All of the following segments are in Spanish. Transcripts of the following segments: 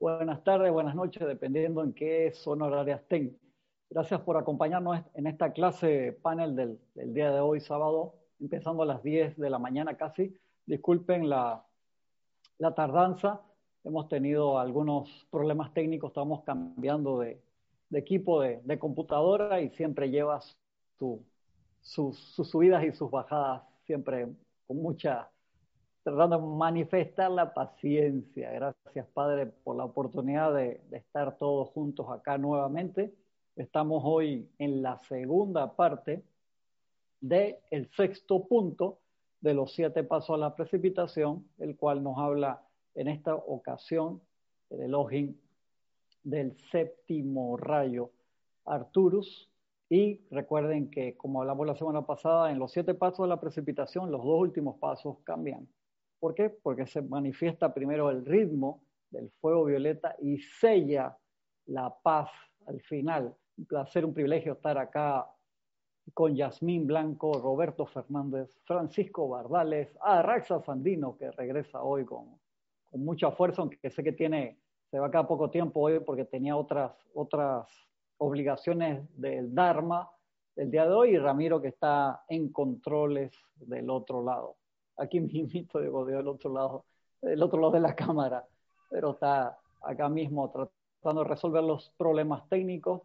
buenas tardes, buenas noches, dependiendo en qué zona horaria estén. Gracias por acompañarnos en esta clase panel del, día de hoy, sábado, empezando a las 10 de la mañana casi. Disculpen la, tardanza, hemos tenido algunos problemas técnicos, estamos cambiando de, equipo de, computadora y siempre sus, sus subidas y sus bajadas, siempre con mucha tratando de manifestar la paciencia. Gracias, Padre, por la oportunidad de, de, estar todos juntos acá nuevamente. Estamos hoy en la segunda parte del el sexto punto de los siete pasos a la precipitación, el cual nos habla en esta ocasión el Elohim del séptimo rayo Arturus. Y recuerden que, como hablamos la semana pasada, en los siete pasos de la precipitación, los dos últimos pasos cambian. ¿Por qué? Porque se manifiesta primero el ritmo del fuego violeta y sella la paz al final. Un placer, un privilegio estar acá con Yasmín Blanco, Roberto Fernández, Francisco Bardales, a Raxa Sandino, que regresa hoy con, con, mucha fuerza, aunque sé que tiene, se va cada poco tiempo hoy porque tenía otras, otras obligaciones del Dharma el día de hoy, y Ramiro que está en controles del otro lado aquí mismo, digo, del otro lado, del otro lado de la cámara, pero está acá mismo tratando de resolver los problemas técnicos.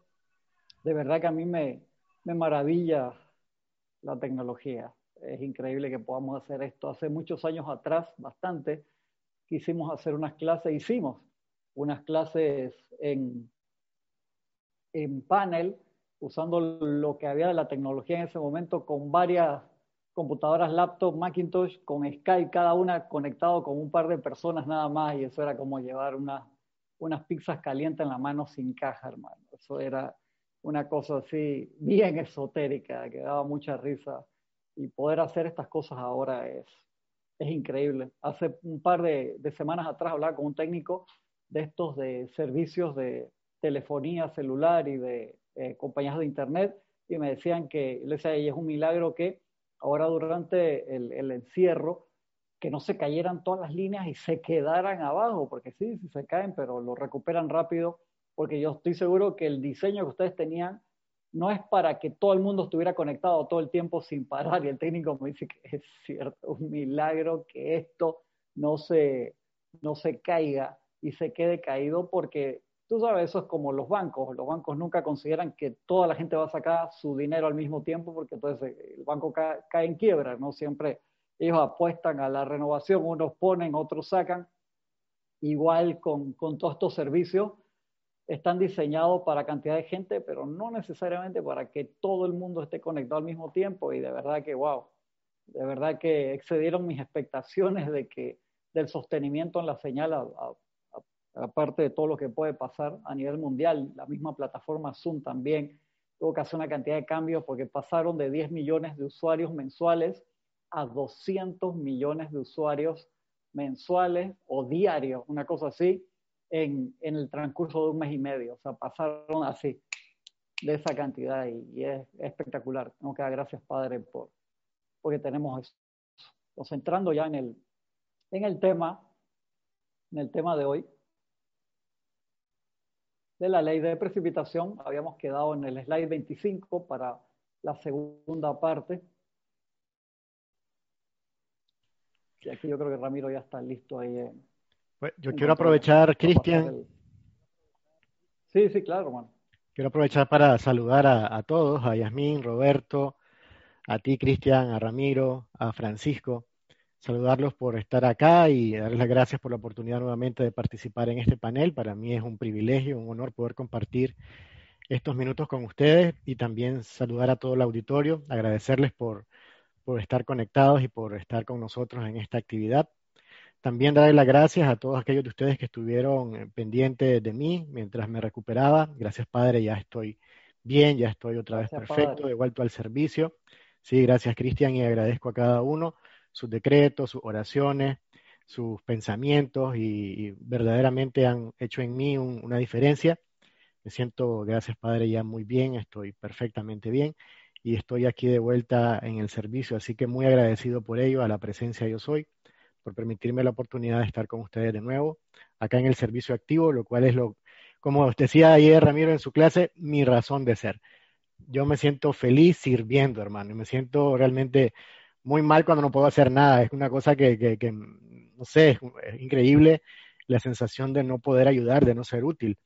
De verdad que a mí me, me maravilla la tecnología. Es increíble que podamos hacer esto. Hace muchos años atrás, bastante, quisimos hacer unas clases, hicimos unas clases en, en panel, usando lo que había de la tecnología en ese momento, con varias computadoras laptop, Macintosh, con Skype, cada una conectado con un par de personas nada más, y eso era como llevar una, unas pizzas calientes en la mano sin caja, hermano. Eso era una cosa así bien esotérica, que daba mucha risa. Y poder hacer estas cosas ahora es, es increíble. Hace un par de, de semanas atrás hablaba con un técnico de estos de servicios de telefonía celular y de eh, compañías de internet, y me decían que, le decía, es un milagro que ahora durante el, encierro, que no se cayeran todas las líneas y se quedaran abajo, porque sí, sí se caen, pero lo recuperan rápido, porque yo estoy seguro que el diseño que ustedes tenían no es para que todo el mundo estuviera conectado todo el tiempo sin parar, y el técnico me dice que es cierto, un milagro que esto no se, no se caiga y se quede caído porque Tú sabes, eso es como los bancos. Los bancos nunca consideran que toda la gente va a sacar su dinero al mismo tiempo porque entonces el banco cae, cae en quiebra, ¿no? Siempre ellos apuestan a la renovación, unos ponen, otros sacan. Igual con, con todos estos servicios, están diseñados para cantidad de gente, pero no necesariamente para que todo el mundo esté conectado al mismo tiempo. Y de verdad que, wow, de verdad que excedieron mis expectaciones de que del sostenimiento en la señal a, a, aparte de todo lo que puede pasar a nivel mundial, la misma plataforma Zoom también tuvo que hacer una cantidad de cambios porque pasaron de 10 millones de usuarios mensuales a 200 millones de usuarios mensuales o diarios, una cosa así, en, el transcurso de un mes y medio. O sea, pasaron así, de esa cantidad y, es, es, espectacular. Tengo que dar gracias, Padre, por, porque tenemos eso. Entonces, ya en el, en el tema, en el tema de hoy, de la ley de precipitación. Habíamos quedado en el slide 25 para la segunda parte. Y aquí yo creo que Ramiro ya está listo ahí. En, pues yo quiero aprovechar, Cristian. El... Sí, sí, claro, hermano. Quiero aprovechar para saludar a, a todos, a Yasmín, Roberto, a ti, Cristian, a Ramiro, a Francisco saludarlos por estar acá y darles las gracias por la oportunidad nuevamente de participar en este panel. Para mí es un privilegio, un honor poder compartir estos minutos con ustedes y también saludar a todo el auditorio, agradecerles por, por estar conectados y por estar con nosotros en esta actividad. También darles las gracias a todos aquellos de ustedes que estuvieron eh, pendientes de mí mientras me recuperaba. Gracias, Padre, ya estoy bien, ya estoy otra vez gracias, perfecto, padre. de vuelto al servicio. Sí, gracias, Cristian, y agradezco a cada uno sus decretos, sus oraciones, sus pensamientos y, verdaderamente han hecho en mí un, una diferencia. Me siento, gracias Padre, ya muy bien, estoy perfectamente bien y estoy aquí de vuelta en el servicio, así que muy agradecido por ello, a la presencia yo soy, por permitirme la oportunidad de estar con ustedes de nuevo, acá en el servicio activo, lo cual es lo, como decía ayer Ramiro en su clase, mi razón de ser. Yo me siento feliz sirviendo, hermano, y me siento realmente muy mal cuando no puedo hacer nada. Es una cosa que, no sé, es, increíble la sensación de no poder ayudar, de no ser útil.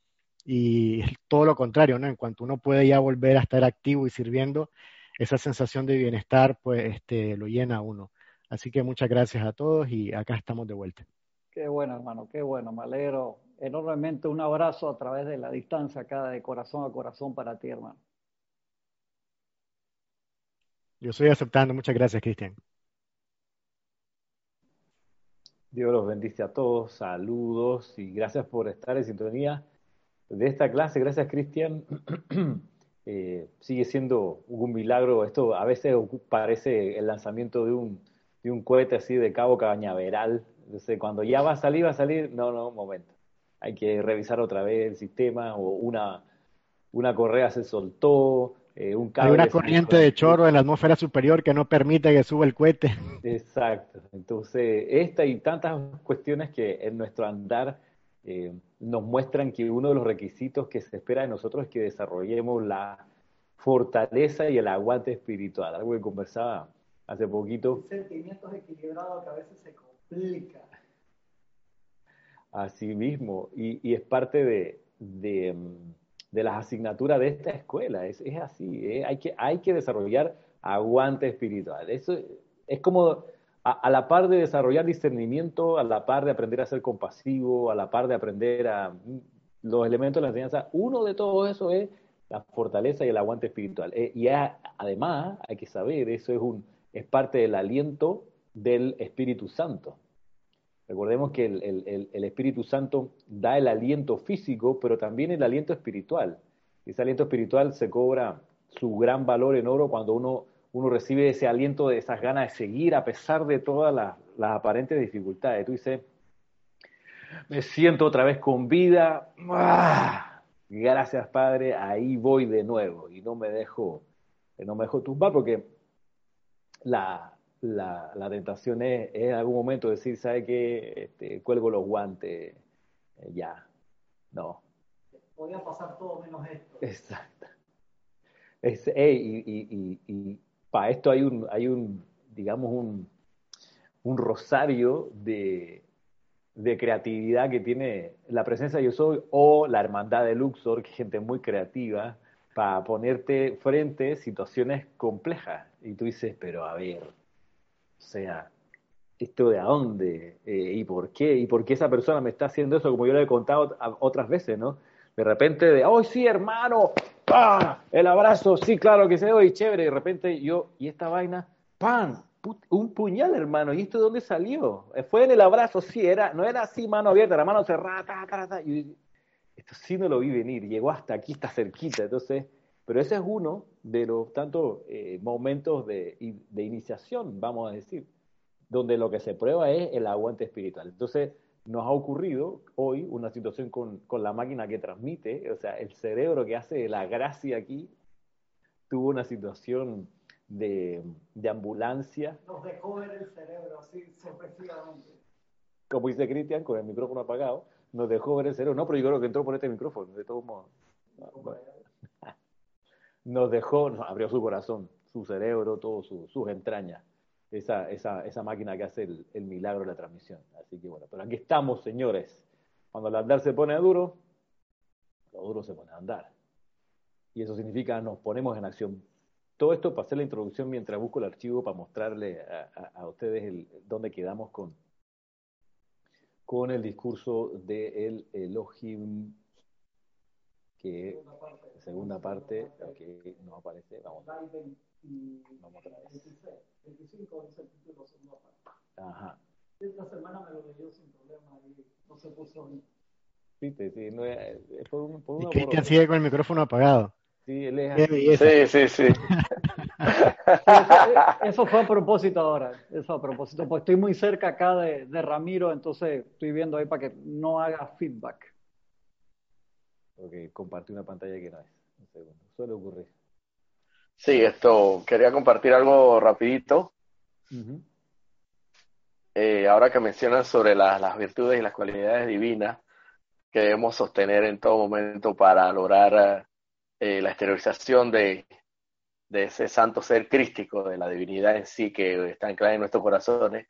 Y todo lo contrario, ¿no? En cuanto uno puede ya volver a estar activo y sirviendo, esa sensación de bienestar, pues, este, lo llena a uno. Así que muchas gracias a todos y acá estamos de vuelta. Qué bueno, hermano, qué bueno. Me alegro enormemente. Un abrazo a través de la distancia acá de corazón a corazón para ti, hermano. Yo estoy aceptando. Muchas gracias, Cristian. Dios los bendice a todos. Saludos y gracias por estar en sintonía de esta clase. Gracias, Cristian. Eh, sigue siendo un milagro. Esto a veces parece el lanzamiento de un, de un cohete así de cabo cañaveral. Entonces, cuando ya va a salir, va a salir. No, no, un momento hay que revisar otra vez el sistema o una, una correa se soltó, eh, un cable. Hay una corriente de chorro en la atmósfera superior que no permite que suba el cohete. Exacto. Entonces, esta y tantas cuestiones que en nuestro andar eh, nos muestran que uno de los requisitos que se espera de nosotros es que desarrollemos la fortaleza y el aguante espiritual. Algo que conversaba hace poquito. Sentimientos equilibrados que a veces se complica. Así mismo, y, es parte de, de, las asignaturas de esta escuela, es, así, ¿eh? hay, que, hay que desarrollar aguante espiritual. Eso es como a, la par de desarrollar discernimiento, a la par de aprender a ser compasivo, a la par de aprender a los elementos de la enseñanza, uno de todo eso es la fortaleza y el aguante espiritual. Eh, y además hay que saber, eso es, un, es parte del aliento del Espíritu Santo. Recordemos que el, Espíritu Santo da el aliento físico, pero también el aliento espiritual. Ese aliento espiritual se cobra su gran valor en oro cuando uno, uno recibe ese aliento de esas ganas de seguir a pesar de todas las, aparentes dificultades. Tú dices, me siento otra vez con vida. ¡Ah! Gracias, Padre, ahí voy de nuevo y no me dejo, no me dejo tumbar porque la, la, la tentación es, en algún momento decir, ¿sabe qué? Este, cuelgo los guantes, eh, ya, no. Podría pasar todo menos esto. Exacto. Es, y, y, y, para esto hay un, hay un digamos, un, un rosario de, de creatividad que tiene la presencia de Yo Soy o la hermandad de Luxor, que es gente muy creativa, para ponerte frente a situaciones complejas. Y tú dices, pero a ver, o sea, ¿esto de a dónde? Eh, ¿Y por qué? ¿Y por qué esa persona me está haciendo eso? Como yo le he contado otras veces, ¿no? De repente de, ¡oh, sí, hermano! ¡Pah! El abrazo, sí, claro que se y chévere. De repente yo, ¿y esta vaina? ¡Pam! Un puñal, hermano. ¿Y esto de dónde salió? Eh, fue en el abrazo, sí, era, no era así, mano abierta, la mano cerrada, ta, ta, ta. Y esto sí no lo vi venir, llegó hasta aquí, está cerquita. Entonces, pero ese es uno de los tantos eh, momentos de, iniciación, vamos a decir, donde lo que se prueba es el aguante espiritual. Entonces, nos ha ocurrido hoy una situación con, la máquina que transmite, o sea, el cerebro que hace la gracia aquí, tuvo una situación de, ambulancia. Nos dejó ver el cerebro así sorpresivamente. Como dice Cristian, con el micrófono apagado, nos dejó ver el cerebro. No, pero yo creo que entró por este micrófono, de todos modos nos dejó, nos abrió su corazón, su cerebro, todo sus entrañas, esa, esa, esa, máquina que hace el, milagro de la transmisión. Así que bueno, pero aquí estamos, señores. Cuando el andar se pone duro, lo duro se pone a andar. Y eso significa nos ponemos en acción. Todo esto para hacer la introducción mientras busco el archivo para mostrarle a, ustedes el, dónde quedamos con, con el discurso del de Elohim que segunda parte, que no aparece, vamos, vamos otra vez. 25 dice el título segunda parte. Ajá. Esta semana me lo leyó sin problema y no se puso bien. Sí, sí, no es, es por, un, por una y Cristian sigue con el micrófono apagado. Sí, él es Sí, sí, sí. eso, fue a propósito ahora, eso a propósito, pues estoy muy cerca acá de, de Ramiro, entonces estoy viendo ahí para que no haga feedback porque compartí una pantalla que no es. Un segundo, suele ocurrir. Sí, esto, quería compartir algo rapidito. eh, ahora que mencionas sobre las virtudes y las cualidades divinas que debemos sostener en todo momento para lograr eh, la exteriorización de, de, ese santo ser crístico, de la divinidad en sí que está anclada en nuestros corazones,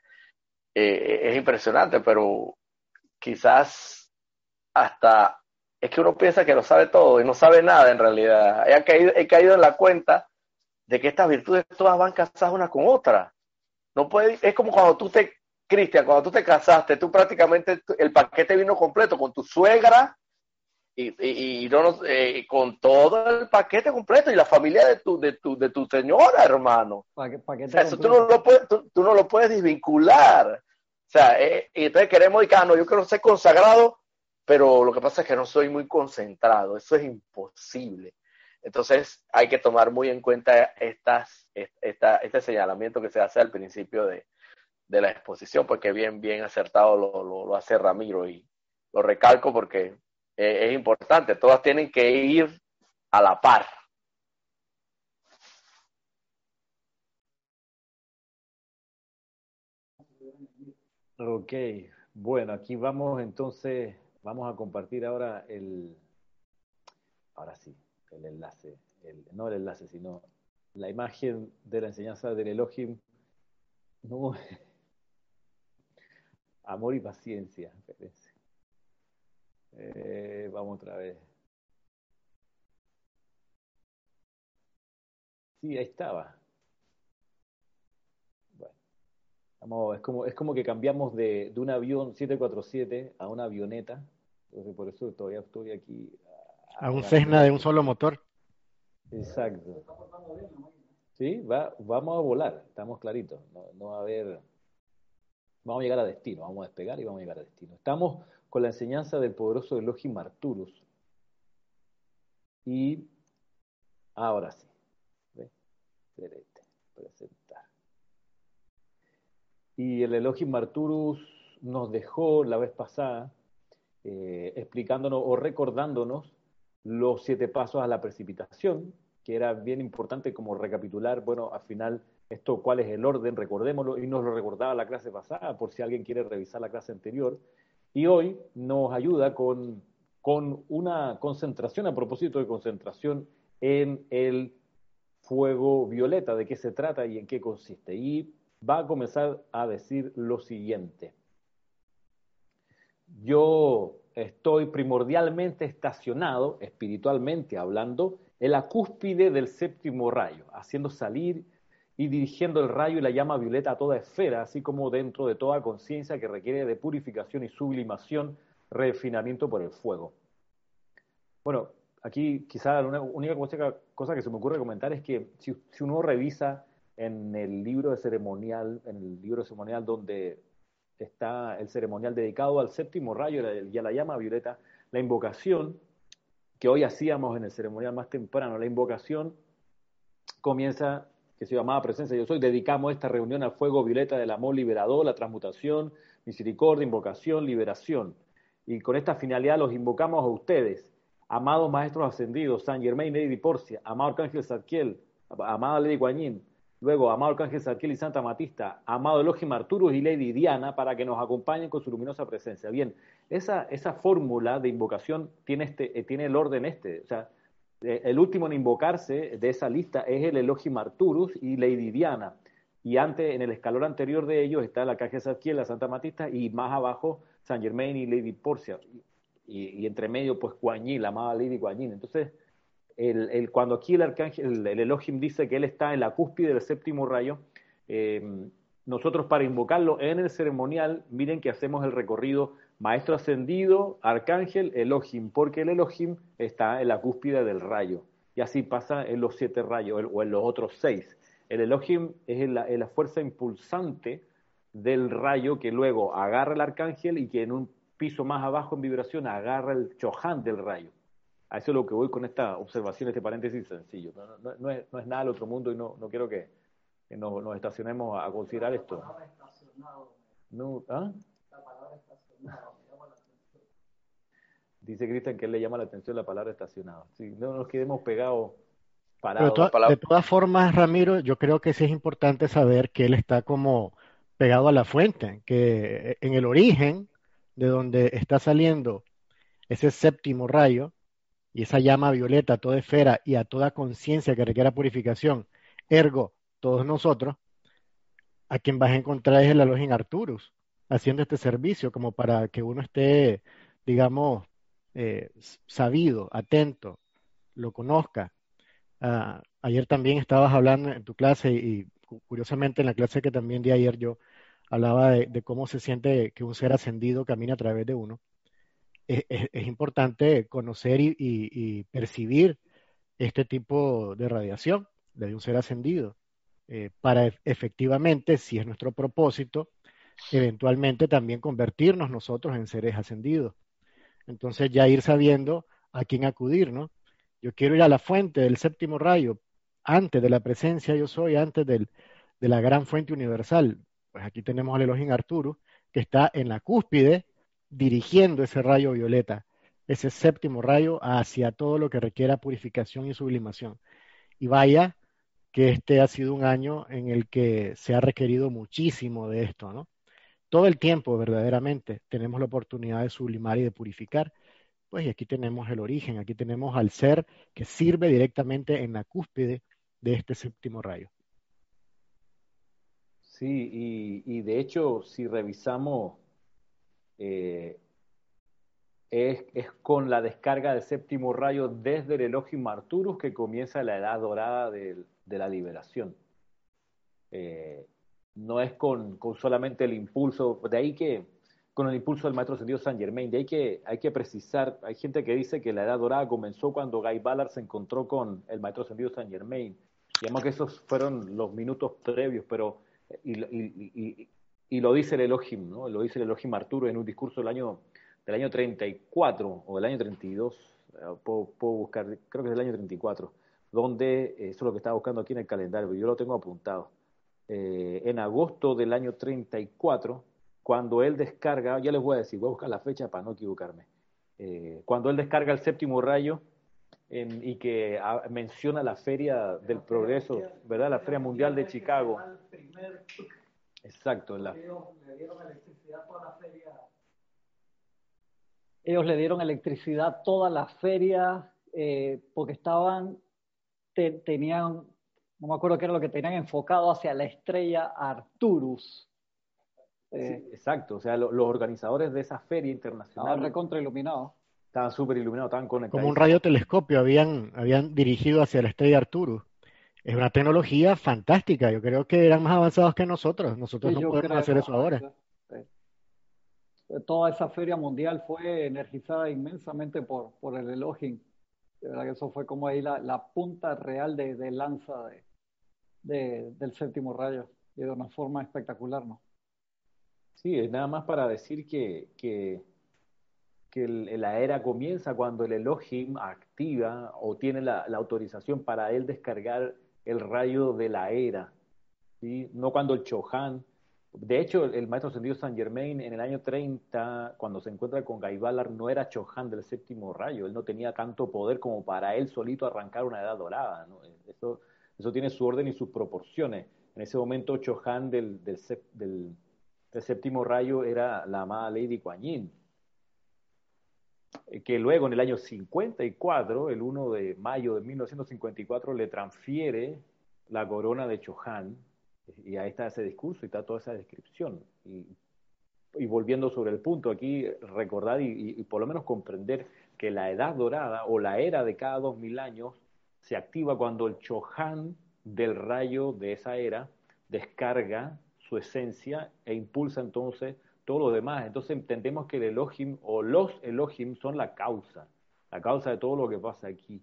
eh, es impresionante, pero quizás hasta es que uno piensa que lo sabe todo y no sabe nada en realidad. He caído, he caído en la cuenta de que estas virtudes todas van casadas una con otra. No puede, es como cuando tú te, Cristian, cuando tú te casaste, tú prácticamente el paquete vino completo con tu suegra y, y, no, eh, con todo el paquete completo y la familia de tu, de tu, de tu señora, hermano. eso tú no, lo puedes, tú, no lo puedes desvincular. O sea, eh, y entonces queremos decir, ah, no, yo quiero ser consagrado, pero lo que pasa es que no soy muy concentrado. Eso es imposible. Entonces hay que tomar muy en cuenta esta, este señalamiento que se hace al principio de, de la exposición, porque bien, bien acertado lo, lo, hace Ramiro y lo recalco porque eh, es importante, todas tienen que ir a la par. Ok, bueno, aquí vamos entonces, vamos a compartir ahora el, ahora sí, el enlace, el, no el enlace, sino la imagen de la enseñanza del Elohim. No, amor y paciencia, eh, vamos otra vez. Sí, ahí estaba. Bueno, es, como, es como que cambiamos de, de un avión 747 a una avioneta. Entonces, por eso todavía estoy aquí. A, un Cessna de un solo motor. Exacto. Sí, va, vamos a volar, estamos claritos. No, no va a haber. Vamos a llegar a destino, vamos a despegar y vamos a llegar a destino. Estamos con la enseñanza del poderoso Elohim Arturus. Y ahora sí, presentar. Y el Elohim Arturus nos dejó la vez pasada eh, explicándonos o recordándonos los siete pasos a la precipitación, que era bien importante como recapitular, bueno, al final esto cuál es el orden, recordémoslo, y nos lo recordaba la clase pasada, por si alguien quiere revisar la clase anterior, y hoy nos ayuda con, con una concentración, a propósito de concentración en el fuego violeta, de qué se trata y en qué consiste. Y va a comenzar a decir lo siguiente. Yo estoy primordialmente estacionado, espiritualmente hablando, en la cúspide del séptimo rayo, haciendo salir y dirigiendo el rayo y la llama violeta a toda esfera, así como dentro de toda conciencia que requiere de purificación y sublimación, refinamiento por el fuego. Bueno, aquí quizá la única cosa que se me ocurre comentar es que si, uno revisa en el libro de ceremonial, en el libro ceremonial donde está el ceremonial dedicado al séptimo rayo y a la llama violeta, la invocación que hoy hacíamos en el ceremonial más temprano, la invocación comienza que se llamaba Presencia Yo Soy, dedicamos esta reunión al fuego violeta del amor liberador, la transmutación, misericordia, invocación, liberación. Y con esta finalidad los invocamos a ustedes, amados maestros ascendidos, San Germain, Lady Porcia, amado Arcángel Sarkiel, amada Lady Guanyin, luego amado Arcángel Sarkiel y Santa Matista, amado Elohim Arturus y Lady Diana, para que nos acompañen con su luminosa presencia. Bien, esa, esa fórmula de invocación tiene, este, eh, tiene el orden este, o sea, eh, el último en invocarse de esa lista es el Elohim Arturus y Lady Diana. Y antes, en el escalón anterior de ellos está la Caja Sarkiel, la Santa Matista, y más abajo San Germain y Lady Porcia. Y, entre medio, pues Guanyin, la amada Lady Guanyin. Entonces, el, cuando aquí el arcángel, el, Elohim dice que él está en la cúspide del séptimo rayo, eh, nosotros para invocarlo en el ceremonial, miren que hacemos el recorrido Maestro ascendido, arcángel, Elohim, porque el Elohim está en la cúspide del rayo. Y así pasa en los siete rayos o en los otros seis. El Elohim es la, fuerza impulsante del rayo que luego agarra el arcángel y que en un piso más abajo en vibración agarra el chohan del rayo. A eso es lo que voy con esta observación, este paréntesis sencillo. No, es, nada del otro mundo y no, quiero que, nos, estacionemos a, considerar esto. No, ¿ah? Dice Cristian que él le llama la atención la palabra estacionado. Si no nos quedemos pegados parados. de todas formas, Ramiro, yo creo que sí es importante saber que él está como pegado a la fuente, que en el origen de donde está saliendo ese séptimo rayo y esa llama violeta a toda esfera y a toda conciencia que requiera purificación, ergo todos nosotros, a quien vas a encontrar es el Elohim Arturus, haciendo este servicio como para que uno esté, digamos, eh, sabido, atento, lo conozca. Ah, ayer también estabas hablando en tu clase y, curiosamente en la clase que también di ayer yo hablaba de, cómo se siente que un ser ascendido camina a través de uno. Es, importante conocer y, percibir este tipo de radiación de un ser ascendido eh, para efectivamente, si es nuestro propósito, eventualmente también convertirnos nosotros en seres ascendidos. Entonces ya ir sabiendo a quién acudir, ¿no? Yo quiero ir a la fuente del séptimo rayo, antes de la presencia yo soy, antes del, de la gran fuente universal. Pues aquí tenemos al Elohim Arturo, que está en la cúspide dirigiendo ese rayo violeta, ese séptimo rayo hacia todo lo que requiera purificación y sublimación. Y vaya que este ha sido un año en el que se ha requerido muchísimo de esto, ¿no? todo el tiempo verdaderamente tenemos la oportunidad de sublimar y de purificar. Pues y aquí tenemos el origen, aquí tenemos al ser que sirve directamente en la cúspide de este séptimo rayo. Sí, y, de hecho, si revisamos, eh, es, con la descarga del séptimo rayo desde el Elohim Arturus que comienza la edad dorada de, la liberación. Eh, no es con, solamente el impulso, de ahí que, con el impulso del maestro ascendido San Germain, de ahí que hay que precisar, hay gente que dice que la edad dorada comenzó cuando Guy Ballard se encontró con el maestro ascendido San Germain, digamos que esos fueron los minutos previos, pero, y, lo dice el Elohim, ¿no? Lo dice el Elohim Arturo en un discurso del año, del año 34 o del año 32, eh, puedo, puedo buscar, creo que es del año 34, donde, eh, eso es lo que estaba buscando aquí en el calendario, yo lo tengo apuntado eh, en agosto del año 34, cuando él descarga, ya les voy a decir, voy a buscar la fecha para no equivocarme, eh, cuando él descarga el séptimo rayo y que menciona la Feria del Progreso, ¿verdad? La Feria Mundial de Chicago. Exacto. La... Ellos le dieron electricidad toda la feria eh, porque estaban, tenían no me acuerdo qué era lo que tenían enfocado hacia la estrella Arturus. Eh, exacto, o sea, los organizadores de esa feria internacional. Estaban recontra iluminados. Estaban súper iluminados, estaban conectados. Como un radiotelescopio habían, habían dirigido hacia la estrella Arturus. Es una tecnología fantástica. Yo creo que eran más avanzados que nosotros. Nosotros no podemos hacer eso ahora. Toda esa feria mundial fue energizada inmensamente por, por el Elohim. De verdad que eso fue como ahí la, la punta real de, de lanza de, del séptimo rayo y de una forma espectacular, ¿no? Sí, es nada más para decir que, que, que la era comienza cuando el Elohim activa o tiene la, autorización para él descargar el rayo de la era, ¿sí? no cuando el Chohan. De hecho, el, maestro ascendido San Germain en el año 30, cuando se encuentra con Gaibalar, no era Chohan del séptimo rayo, él no tenía tanto poder como para él solito arrancar una edad dorada. ¿no? Eso eso tiene su orden y sus proporciones. En ese momento, Chohan del, del, séptimo rayo era la amada Lady Kuan Yin, que luego en el año 54, el 1 de mayo de 1954, le transfiere la corona de Chohan, y ahí está ese discurso y está toda esa descripción. Y, volviendo sobre el punto, aquí recordar y, y, por lo menos comprender que la edad dorada o la era de cada dos mil años se activa cuando el Chohan del rayo de esa era descarga su esencia e impulsa entonces todo lo demás. Entonces entendemos que el Elohim o los Elohim son la causa, la causa de todo lo que pasa aquí.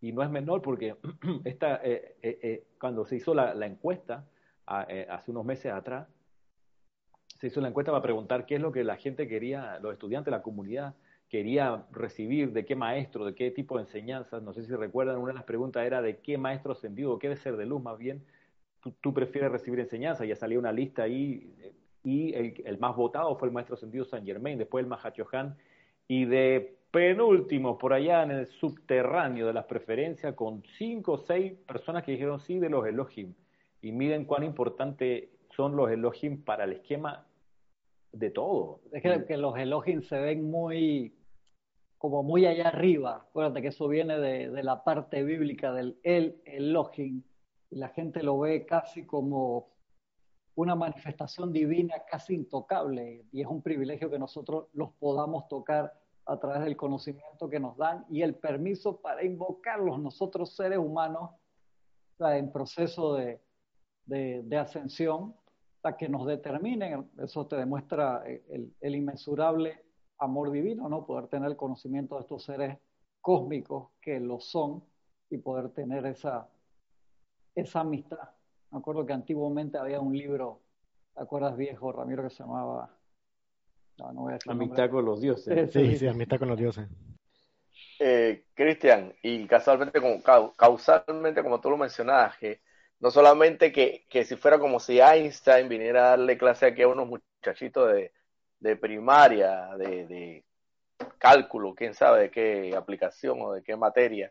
Y no es menor porque esta, eh, eh, eh, cuando se hizo la, encuesta hace unos meses atrás, se hizo la encuesta para preguntar qué es lo que la gente quería, los estudiantes, la comunidad, quería recibir, de qué maestro, de qué tipo de enseñanzas. No sé si recuerdan, una de las preguntas era de qué maestro ascendido, qué de ser de luz más bien, tú, prefieres recibir enseñanza. Ya salía una lista ahí y el, más votado fue el maestro ascendido San Germain, después el Mahachohan y de penúltimo, por allá en el subterráneo de las preferencias, con cinco o seis personas que dijeron sí de los Elohim. Y miren cuán importante son los Elohim para el esquema de todo. Es que, los Elohim se ven muy, como muy allá arriba. Acuérdate que eso viene de, la parte bíblica del El Elohim. Y la gente lo ve casi como una manifestación divina casi intocable. Y es un privilegio que nosotros los podamos tocar a través del conocimiento que nos dan y el permiso para invocarlos nosotros seres humanos en proceso de, de, ascensión, para que nos determinen, eso te demuestra el, el, inmensurable amor divino, ¿no? Poder tener el conocimiento de estos seres cósmicos que lo son y poder tener esa, esa amistad. Me acuerdo que antiguamente había un libro, ¿te acuerdas viejo, Ramiro, que se llamaba Amistad con los dioses. Sí, sí, amistad con los dioses. Eh, Cristian, y casualmente, como, causalmente, como tú lo mencionaste, no solamente que, que, si fuera como si Einstein viniera a darle clase aquí a unos muchachitos de, de primaria, de, de, cálculo, quién sabe de qué aplicación o de qué materia,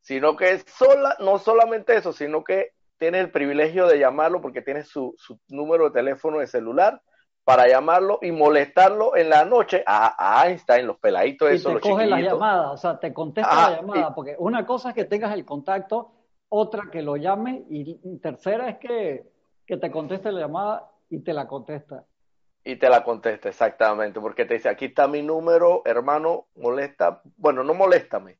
sino que sola, no solamente eso, sino que tiene el privilegio de llamarlo porque tiene su, su número de teléfono de celular para llamarlo y molestarlo en la noche a, Einstein, los peladitos, y te coge la llamada, o sea, te contesta la llamada, porque una cosa es que tengas el contacto, otra que lo llame y tercera es que, que te conteste la llamada y te la contesta. Y te la contesta, exactamente, porque te dice, aquí está mi número, hermano, molesta, bueno, no moléstame,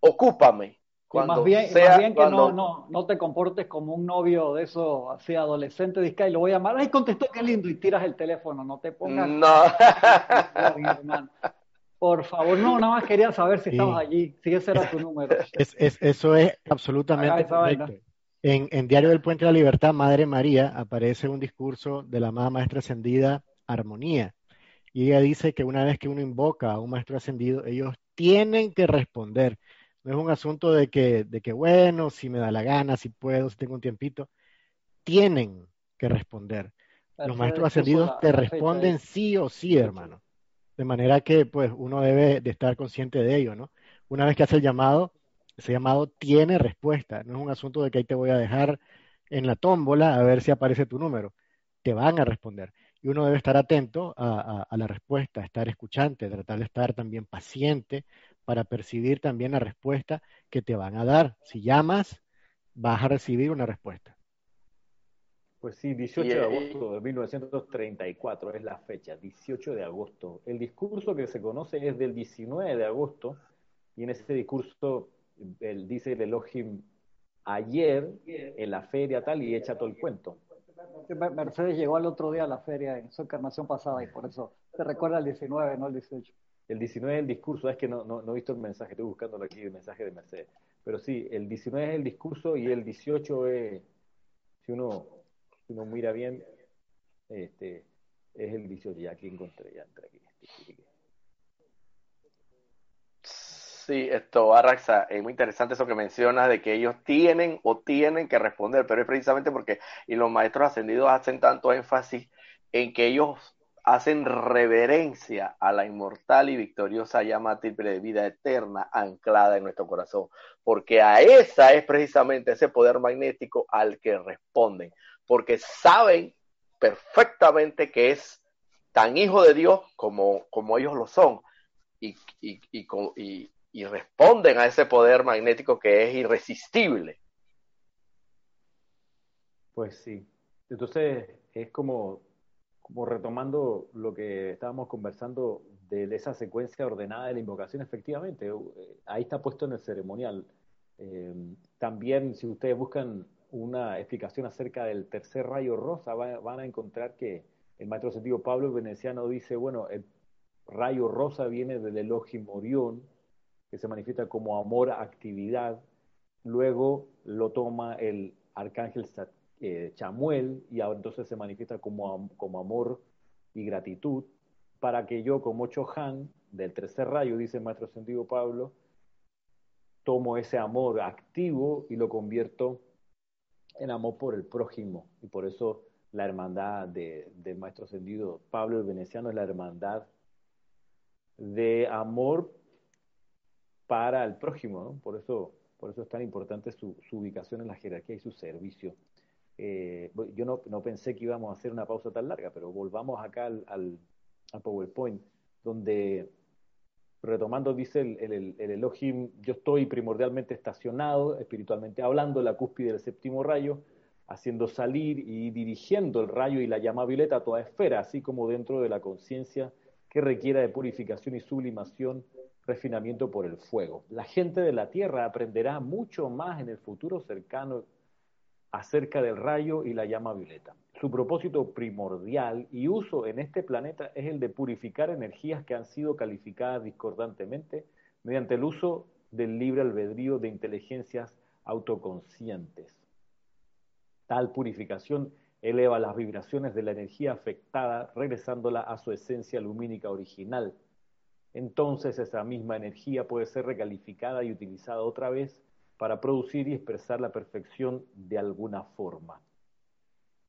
ocúpame, más bien, más bien que no, no, no te comportes como un novio de eso, así adolescente, disca, y lo voy a llamar, ay, contestó, qué lindo, y tiras el teléfono, no te pongas. No. Por favor, no, nada más quería saber si estabas allí, si ese era tu número. Es, es, eso es absolutamente correcto. En, en Diario del Puente de la Libertad, Madre María, aparece un discurso de la amada maestra ascendida Armonía. Y ella dice que una vez que uno invoca a un maestro ascendido, ellos tienen que responder. No es un asunto de que, de que, bueno, si me da la gana, si puedo, si tengo un tiempito. Tienen que responder. Los maestros ascendidos te responden sí o sí, hermano. De manera que, pues, uno debe de estar consciente de ello, ¿no? Una vez que hace el llamado, ese llamado tiene respuesta. No es un asunto de que ahí te voy a dejar en la tómbola a ver si aparece tu número. Te van a responder. Y uno debe estar atento a, a la respuesta, estar escuchante, tratar de estar también paciente, para percibir también la respuesta que te van a dar. Si llamas, vas a recibir una respuesta. Pues sí, 18 de agosto de 1934 es la fecha, 18 de agosto. El discurso que se conoce es del 19 de agosto y en ese discurso él dice el Elohim ayer en la feria tal y echa todo el cuento. Mercedes llegó al otro día a la feria en su encarnación pasada y por eso se recuerda el 19, no el 18 el 19 es el discurso, es que no, no, he visto el mensaje, estoy buscándolo aquí, el mensaje de Mercedes. Pero sí, el 19 es el discurso y el 18 es, si uno, si uno mira bien, este, es el 18, ya aquí encontré, ya entré aquí. Sí, esto, Arraxa, es muy interesante eso que mencionas de que ellos tienen o tienen que responder, pero es precisamente porque, y los maestros ascendidos hacen tanto énfasis en que ellos hacen reverencia a la inmortal y victoriosa llama triple de vida eterna anclada en nuestro corazón, porque a esa es precisamente ese poder magnético al que responden, porque saben perfectamente que es tan hijo de Dios como, como ellos lo son, y, y, y, y responden a ese poder magnético que es irresistible. Pues sí, entonces es como retomando lo que estábamos conversando de esa secuencia ordenada de la invocación, efectivamente, eh, ahí está puesto en el ceremonial. Eh, también, si ustedes buscan una explicación acerca del tercer rayo rosa, van a encontrar que el maestro sentido Pablo Veneciano dice, bueno, el rayo rosa viene del Elohim Orión, que se manifiesta como amor, actividad, luego lo toma el arcángel eh, Chamuel y entonces se manifiesta como, como amor y gratitud para que yo como Chohan del tercer rayo, dice maestro sentido Pablo, tomo ese amor activo y lo convierto en amor por el prójimo. Y por eso la hermandad de, maestro sentido Pablo el Veneciano es la hermandad de amor para el prójimo. Por, eso, por eso es tan importante su, su ubicación en la jerarquía y su servicio eh, yo no, no, pensé que íbamos a hacer una pausa tan larga, pero volvamos acá al, al, PowerPoint, donde retomando, dice el, el, el, Elohim, yo estoy primordialmente estacionado, espiritualmente hablando, en la cúspide del séptimo rayo, haciendo salir y dirigiendo el rayo y la llama violeta a toda esfera, así como dentro de la conciencia que requiera de purificación y sublimación, refinamiento por el fuego. La gente de la Tierra aprenderá mucho más en el futuro cercano acerca del rayo y la llama violeta. Su propósito primordial y uso en este planeta es el de purificar energías que han sido calificadas discordantemente mediante el uso del libre albedrío de inteligencias autoconscientes. Tal purificación eleva las vibraciones de la energía afectada, regresándola a su esencia lumínica original. Entonces esa misma energía puede ser recalificada y utilizada otra vez para producir y expresar la perfección de alguna forma.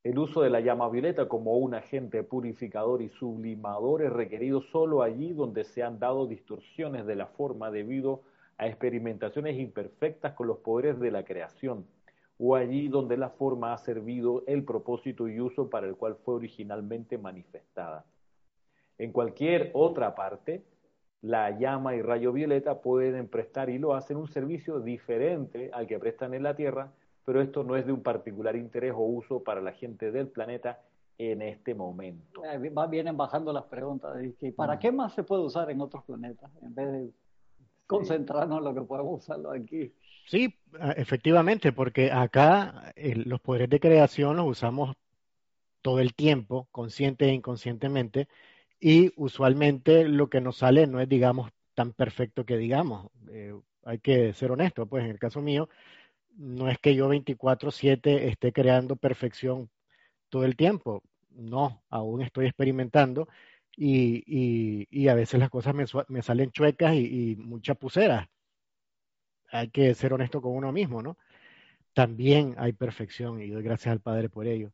El uso de la llama violeta como un agente purificador y sublimador es requerido solo allí donde se han dado distorsiones de la forma debido a experimentaciones imperfectas con los poderes de la creación o allí donde la forma ha servido el propósito y uso para el cual fue originalmente manifestada. En cualquier otra parte, la llama y rayo violeta pueden prestar y lo hacen un servicio diferente al que prestan en la Tierra, pero esto no es de un particular interés o uso para la gente del planeta en este momento. Eh, vienen bajando las preguntas. ¿Para mm. qué más se puede usar en otros planetas en vez de concentrarnos en lo que podemos usarlo aquí? Sí, efectivamente, porque acá los poderes de creación los usamos todo el tiempo, consciente e inconscientemente, y usualmente lo que nos sale no es, digamos, tan perfecto que digamos. Eh, hay que ser honesto, pues en el caso mío, no es que yo 24/7 esté creando perfección todo el tiempo, no, aún estoy experimentando y, a veces las cosas me, salen chuecas y, y mucha pusera hay que ser honesto con uno mismo, ¿no? También hay perfección y doy gracias al Padre por ello.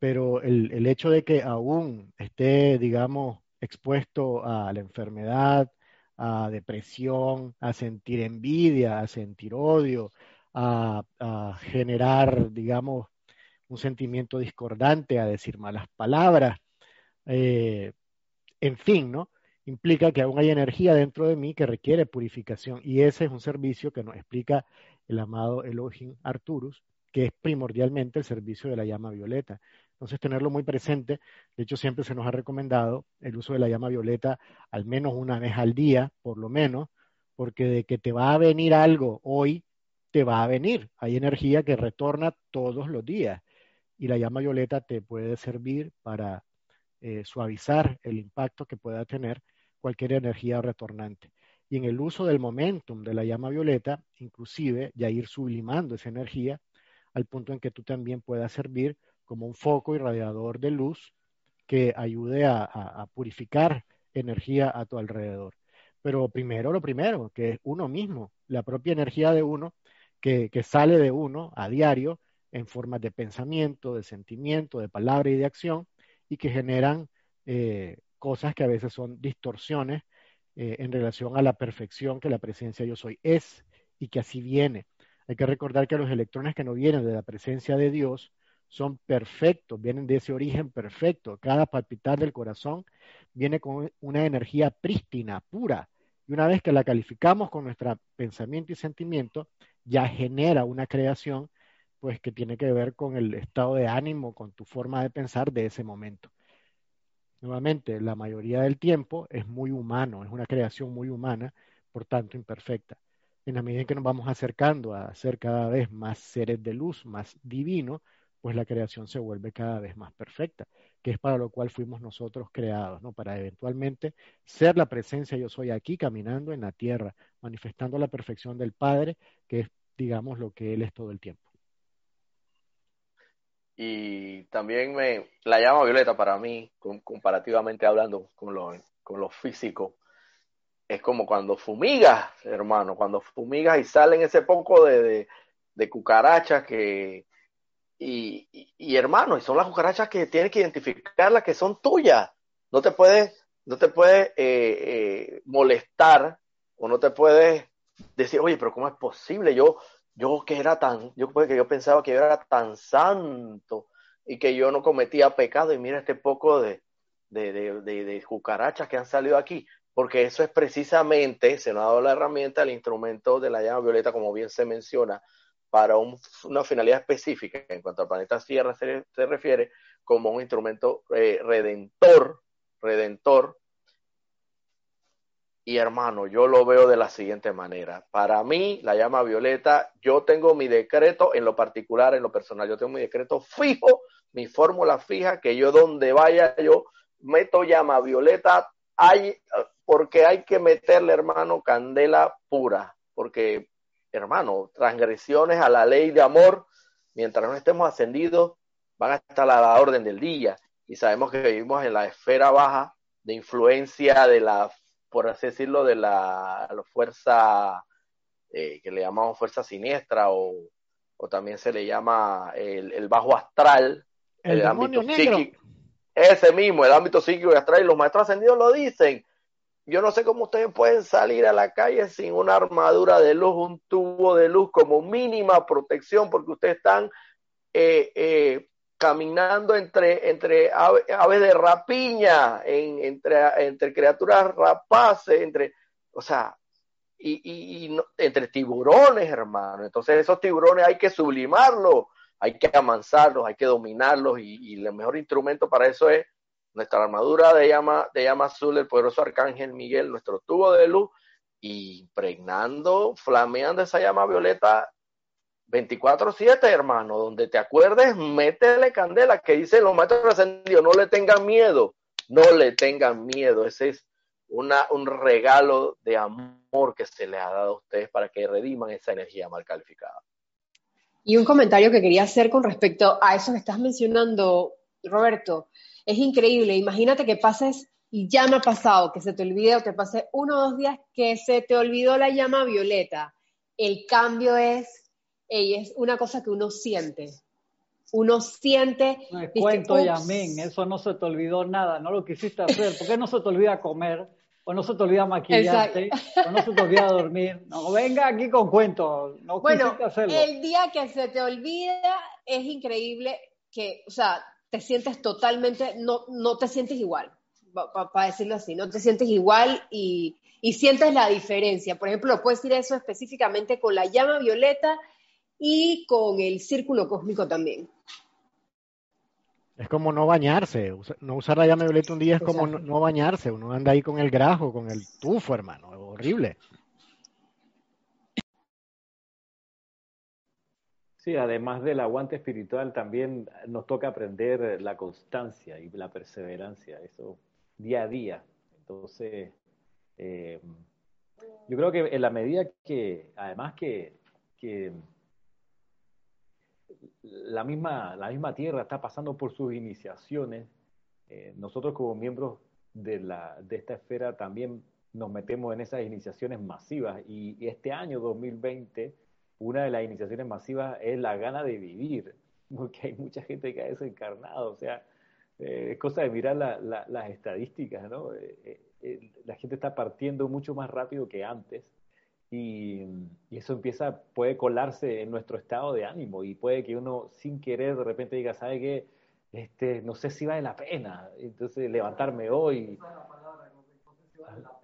Pero el, el hecho de que aún esté, digamos, expuesto a la enfermedad, a depresión, a sentir envidia, a sentir odio, a, generar, digamos, un sentimiento discordante, a decir malas palabras, eh, en fin, ¿no? implica que aún hay energía dentro de mí que requiere purificación. Y ese es un servicio que nos explica el amado Elohim Arturus, que es primordialmente el servicio de la llama violeta. Entonces, tenerlo muy presente. De hecho, siempre se nos ha recomendado el uso de la llama violeta al menos una vez al día, por lo menos, porque de que te va a venir algo hoy, te va a venir. Hay energía que retorna todos los días. Y la llama violeta te puede servir para eh, suavizar el impacto que pueda tener cualquier energía retornante. Y en el uso del momentum de la llama violeta, inclusive ya ir sublimando esa energía al punto en que tú también puedas servir como un foco irradiador de luz que ayude a, purificar energía a tu alrededor. Pero primero lo primero, que es uno mismo, la propia energía de uno, que, sale de uno a diario en formas de pensamiento, de sentimiento, de palabra y de acción, y que generan eh, cosas que a veces son distorsiones eh, en relación a la perfección que la presencia yo soy es y que así viene. Hay que recordar que los electrones que no vienen de la presencia de Dios son perfectos, vienen de ese origen perfecto. Cada palpitar del corazón viene con una energía prístina, pura. Y una vez que la calificamos con nuestro pensamiento y sentimiento, ya genera una creación pues que tiene que ver con el estado de ánimo, con tu forma de pensar de ese momento nuevamente, la mayoría del tiempo es muy humano, es una creación muy humana, por tanto imperfecta. En la medida en que nos vamos acercando a ser cada vez más seres de luz, más divinos, pues la creación se vuelve cada vez más perfecta, que es para lo cual fuimos nosotros creados, ¿no? Para eventualmente ser la presencia yo soy aquí caminando en la tierra, manifestando la perfección del Padre, que es, digamos, lo que Él es todo el tiempo y también me la llama violeta para mí, comparativamente hablando con lo, con físico, es como cuando fumigas, hermano, cuando fumigas y salen ese poco de, de, cucarachas que, y, y, hermano, y son las cucarachas que tienes que identificarlas que son tuyas. No te puedes, no te puedes eh, eh, molestar o no te puedes decir, oye, pero ¿cómo es posible? Yo, yo que era tan, yo, que yo pensaba que yo era tan santo y que yo no cometía pecado y mira este poco de, de, de, de, cucarachas que han salido aquí, porque eso es precisamente, se nos ha dado la herramienta, el instrumento de la llama violeta, como bien se menciona, para una finalidad específica en cuanto al planeta Tierra se, refiere, como un instrumento eh, redentor, redentor. Y hermano, yo lo veo de la siguiente manera. Para mí, la llama violeta, yo tengo mi decreto en lo particular, en lo personal, yo tengo mi decreto fijo, mi fórmula fija, que yo donde vaya, yo meto llama violeta, hay, porque hay que meterle, hermano, candela pura, porque, hermano, transgresiones a la ley de amor, mientras no estemos ascendidos, van a estar a la orden del día. Y sabemos que vivimos en la esfera baja de influencia de la, por así decirlo, de la, fuerza eh, que le llamamos fuerza siniestra o, o también se le llama el, bajo astral, el, ámbito psíquico ese mismo, el ámbito psíquico y astral, y los maestros ascendidos lo dicen. Yo no sé cómo ustedes pueden salir a la calle sin una armadura de luz, un tubo de luz como mínima protección, porque ustedes están eh, eh, caminando entre, entre aves de rapiña, entre, entre criaturas rapaces, entre, o sea, y, entre tiburones, hermano. Entonces esos tiburones hay que sublimarlos hay que amansarlos, hay que dominarlos y, el mejor instrumento para eso es nuestra armadura de llama, de llama azul, el poderoso arcángel Miguel, nuestro tubo de luz, impregnando, flameando esa llama violeta 24-7, hermano, donde te acuerdes, métele candela, que dicen los maestros ascendidos, no le tengan miedo, no le tengan miedo, ese es una, un regalo de amor que se le ha dado a ustedes para que rediman esa energía mal calificada. Y un comentario que quería hacer con respecto a eso que estás mencionando, Roberto. Es increíble. Imagínate que pases, y ya me ha pasado, que se te olvide o te pase uno o dos días que se te olvidó la llama violeta. El cambio es, es una cosa que uno siente. Uno siente. No es cuento, Yamín, eso no se te olvidó nada, no lo quisiste hacer. ¿Por qué no se te olvida comer? o no se te olvida maquillarte, o no se te olvida dormir. No, venga aquí con cuentos, no bueno, el día que se te olvida es increíble que, o sea, te sientes totalmente, no, no te sientes igual, para decirlo así, no te sientes igual y, y sientes la diferencia. Por ejemplo, puedes decir eso específicamente con la llama violeta y con el círculo cósmico también. Es como no bañarse. No usar la llama violeta un día es como no, bañarse. Uno anda ahí con el grajo, con el tufo, hermano. Es horrible. Sí, además del aguante espiritual, también nos toca aprender la constancia y la perseverancia, eso día a día. Entonces, eh, yo creo que en la medida que, además que, la misma, la misma Tierra está pasando por sus iniciaciones. Eh, nosotros como miembros de, la, de esta esfera también nos metemos en esas iniciaciones masivas y, este año 2020 una de las iniciaciones masivas es la gana de vivir, porque hay mucha gente que ha desencarnado, o sea, eh, es cosa de mirar las estadísticas, ¿no? Eh, la gente está partiendo mucho más rápido que antes y, eso empieza, puede colarse en nuestro estado de ánimo y puede que uno sin querer de repente diga, ¿sabe qué? Este, no sé si vale la pena, entonces levantarme hoy.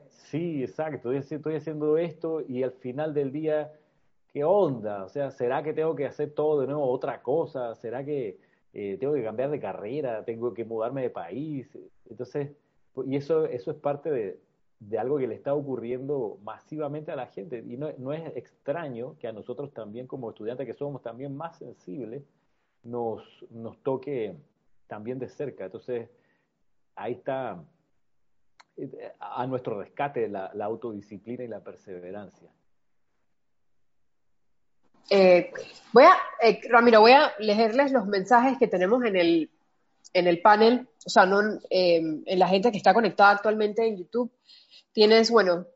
Sí, exacto, estoy, haciendo esto y al final del día, ¿qué onda? O sea, ¿será que tengo que hacer todo de nuevo otra cosa? ¿Será que eh, tengo que cambiar de carrera? ¿Tengo que mudarme de país? Entonces, y eso, eso es parte de, de algo que le está ocurriendo masivamente a la gente. Y no, no, es extraño que a nosotros también, como estudiantes que somos también más sensibles, nos, nos toque también de cerca. Entonces, ahí está eh, a nuestro rescate la, la autodisciplina y la perseverancia. Eh, voy a, eh, Ramiro, voy a leerles los mensajes que tenemos en el, en el panel, o sea, no en la gente que está conectada actualmente en YouTube. Tienes, bueno,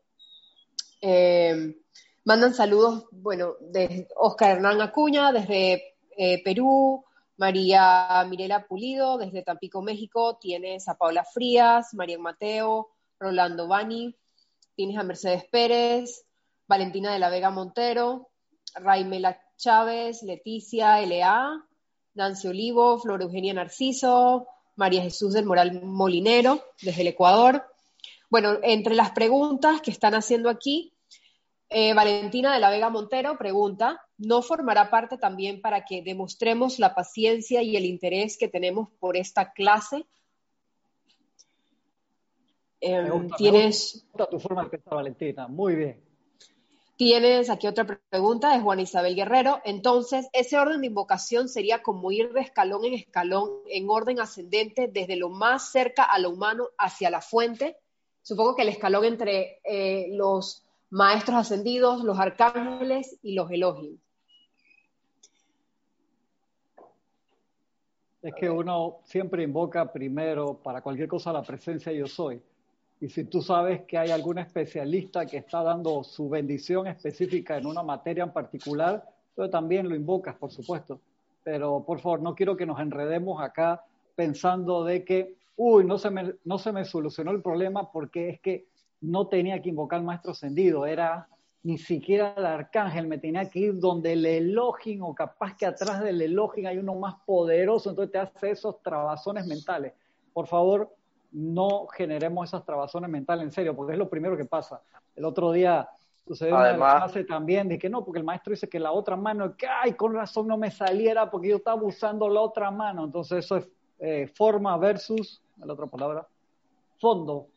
eh, mandan saludos, bueno, de Oscar Hernán Acuña, desde eh, Perú, María Mirela Pulido, desde Tampico, México, tienes a Paula Frías, María Mateo, Rolando Bani, tienes a Mercedes Pérez, Valentina de la Vega Montero, Raimela Chávez, Leticia L.A., Nancy Olivo, Flor Eugenia Narciso, María Jesús del Moral Molinero, desde el Ecuador. Bueno, entre las preguntas que están haciendo aquí, eh, Valentina de la Vega Montero pregunta, ¿no formará parte también para que demostremos la paciencia y el interés que tenemos por esta clase? Em, tienes... tu forma de pensar, Valentina. Muy bien. Tienes aquí otra pregunta, es Juan Isabel Guerrero. Entonces, ese orden de invocación sería como ir de escalón en escalón, en orden ascendente, desde lo más cerca a lo humano hacia la fuente. Supongo que el escalón entre eh, los maestros ascendidos, los arcángeles y los elogios. Es que uno siempre invoca primero para cualquier cosa la presencia yo soy. Y si tú sabes que hay algún especialista que está dando su bendición específica en una materia en particular, tú también lo invocas, por supuesto. Pero por favor, no quiero que nos enredemos acá pensando de que, uy, no se me, no se me solucionó el problema porque es que no tenía que invocar al maestro ascendido, era ni siquiera el arcángel, me tenía que ir donde el elogio o capaz que atrás del elogio hay uno más poderoso, entonces te hace esos trabazones mentales. Por favor, no generemos esas trabazones mentales en serio, porque es lo primero que pasa. El otro día sucedió una clase también de que no, porque el maestro dice que la otra mano, que ay, con razón no me saliera porque yo estaba usando la otra mano. Entonces eso es eh, forma versus, la otra palabra, fondo.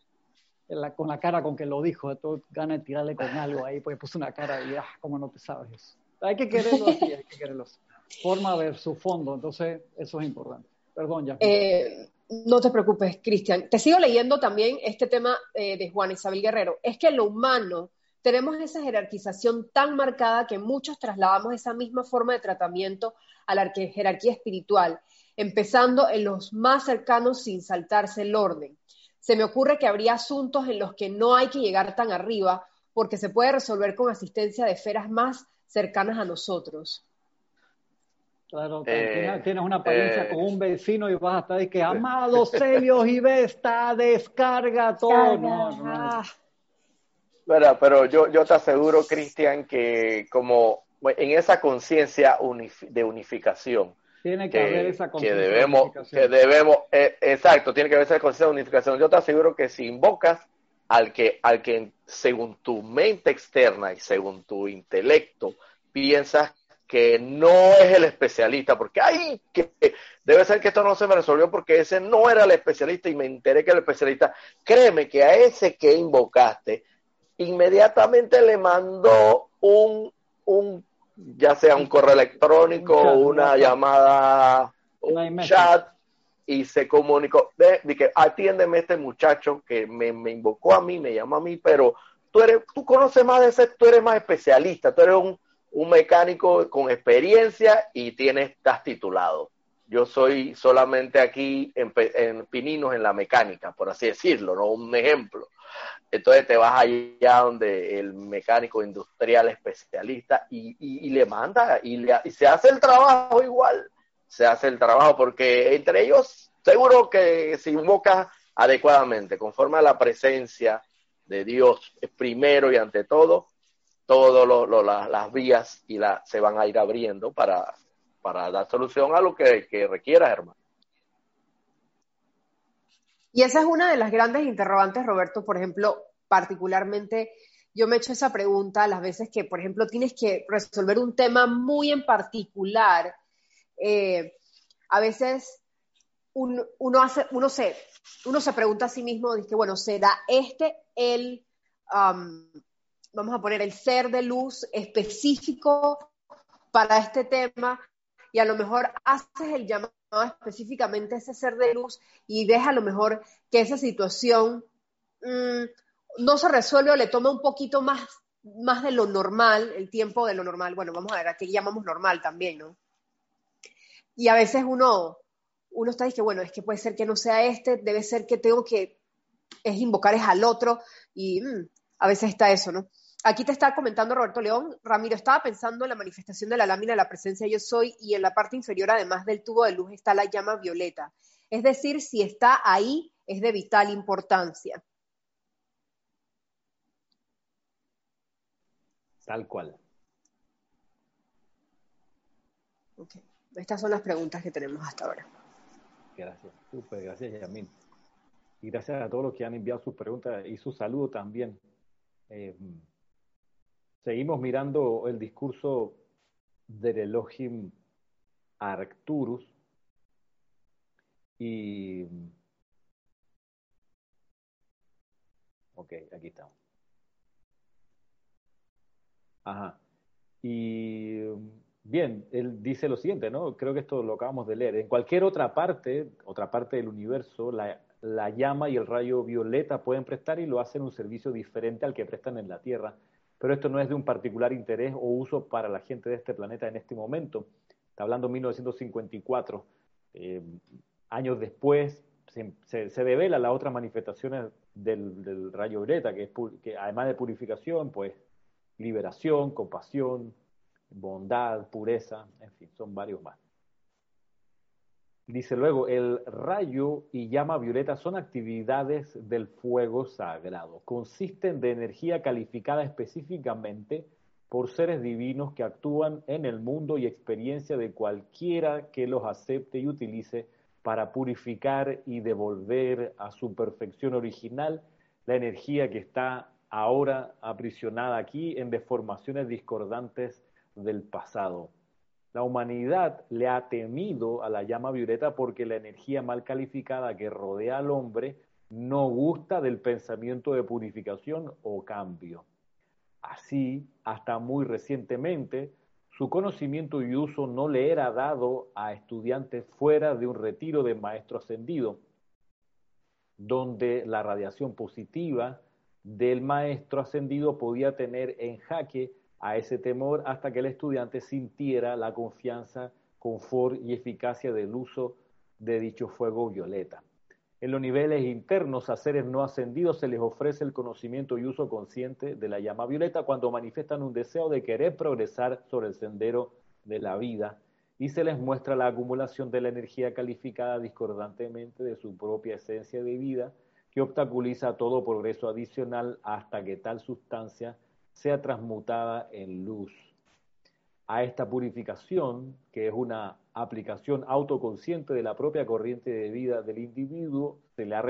con la cara con que lo dijo, todo gana de tirarle con algo ahí, porque puso una cara y ah, cómo no te sabes eso. Hay que quererlo así, hay que quererlo así. Forma versus fondo, entonces eso es importante. Perdón, ya. Eh, no te preocupes, Cristian. Te sigo leyendo también este tema eh, de Juan Isabel Guerrero. Es que lo humano tenemos esa jerarquización tan marcada que muchos trasladamos esa misma forma de tratamiento a la jerarquía espiritual, empezando en los más cercanos sin saltarse el orden. Se me ocurre que habría asuntos en los que no hay que llegar tan arriba porque se puede resolver con asistencia de esferas más cercanas a nosotros. Claro, eh, tienes una apariencia eh, con un vecino y vas a estar ahí que, amado Celios y Vesta, descarga todo. No, pero yo, yo te aseguro, Cristian, que como en esa conciencia de unificación, tiene que, haber esa conciencia que debemos, que debemos, eh, exacto, tiene que haber esa conciencia de unificación. Yo te aseguro que si invocas al que, al que según tu mente externa y según tu intelecto piensas que no es el especialista, porque hay que debe ser que esto no se me resolvió porque ese no era el especialista y me enteré que el especialista, créeme que a ese que invocaste, inmediatamente le mandó un, un ya sea un correo electrónico, una llamada, un chat, y se comunicó, de, que atiéndeme este muchacho que me, me invocó a mí, me llamó a mí, pero tú eres, tú conoces más de ese, tú eres más especialista, tú eres un un mecánico con experiencia y tienes, estás titulado. Yo soy solamente aquí en, Pininos en la mecánica, por así decirlo, ¿no? Un ejemplo. Entonces te vas allá donde el mecánico industrial especialista y, le manda y, y se hace el trabajo igual. Se hace el trabajo porque entre ellos seguro que se invoca adecuadamente, conforme a la presencia de Dios primero y ante todo, todas las vías y la, se van a ir abriendo para, dar solución a lo que, que requiera, hermano. Y esa es una de las grandes interrogantes, Roberto, por ejemplo, particularmente yo me he hecho esa pregunta las veces que, por ejemplo, tienes que resolver un tema muy en particular. Eh, a veces uno, hace, uno, se, uno se pregunta a sí mismo, dice, bueno, ¿será este el, vamos a poner el ser de luz específico para este tema y a lo mejor haces el llamado específicamente a ese ser de luz y deja a lo mejor que esa situación mm, no se resuelve o le toma un poquito más, más de lo normal, el tiempo de lo normal. Bueno, vamos a ver, aquí llamamos normal también, ¿no? Y a veces uno, uno está diciendo, bueno, es que puede ser que no sea este, debe ser que tengo que, es invocar es al otro y mm, a veces está eso, ¿no? Aquí te está comentando Roberto León, Ramiro, estaba pensando en la manifestación de la lámina la presencia yo soy y en la parte inferior, además del tubo de luz, está la llama violeta. Es decir, si está ahí, es de vital importancia. Tal cual. Ok, estas son las preguntas que tenemos hasta ahora. Gracias, súper, gracias Yamil. Y gracias a todos los que han enviado sus preguntas y su saludo también. Eh, seguimos mirando el discurso del Elohim Arcturus y... Ok, aquí estamos. Ajá. Y bien, él dice lo siguiente, ¿no? Creo que esto lo acabamos de leer. En cualquier otra parte, otra parte del universo, la, la llama y el rayo violeta pueden prestar y lo hacen un servicio diferente al que prestan en la Tierra. Pero esto no es de un particular interés o uso para la gente de este planeta en este momento. Está hablando 1954. Eh, años después se, se, devela las otras manifestaciones del, rayo violeta, que, es, que además de purificación, pues liberación, compasión, bondad, pureza, en fin, son varios más. Dice luego, el rayo y llama violeta son actividades del fuego sagrado. Consisten de energía calificada específicamente por seres divinos que actúan en el mundo y experiencia de cualquiera que los acepte y utilice para purificar y devolver a su perfección original la energía que está ahora aprisionada aquí en deformaciones discordantes del pasado. La humanidad le ha temido a la llama violeta porque la energía mal calificada que rodea al hombre no gusta del pensamiento de purificación o cambio. Así, hasta muy recientemente, su conocimiento y uso no le era dado a estudiantes fuera de un retiro de maestro ascendido, donde la radiación positiva del maestro ascendido podía tener en jaque a ese temor hasta que el estudiante sintiera la confianza, confort y eficacia del uso de dicho fuego violeta. En los niveles internos a seres no ascendidos se les ofrece el conocimiento y uso consciente de la llama violeta cuando manifiestan un deseo de querer progresar sobre el sendero de la vida y se les muestra la acumulación de la energía calificada discordantemente de su propia esencia de vida que obstaculiza todo progreso adicional hasta que tal sustancia sea transmutada en luz. A esta purificación, que es una aplicación autoconsciente de la propia corriente de vida del individuo, se, le ha,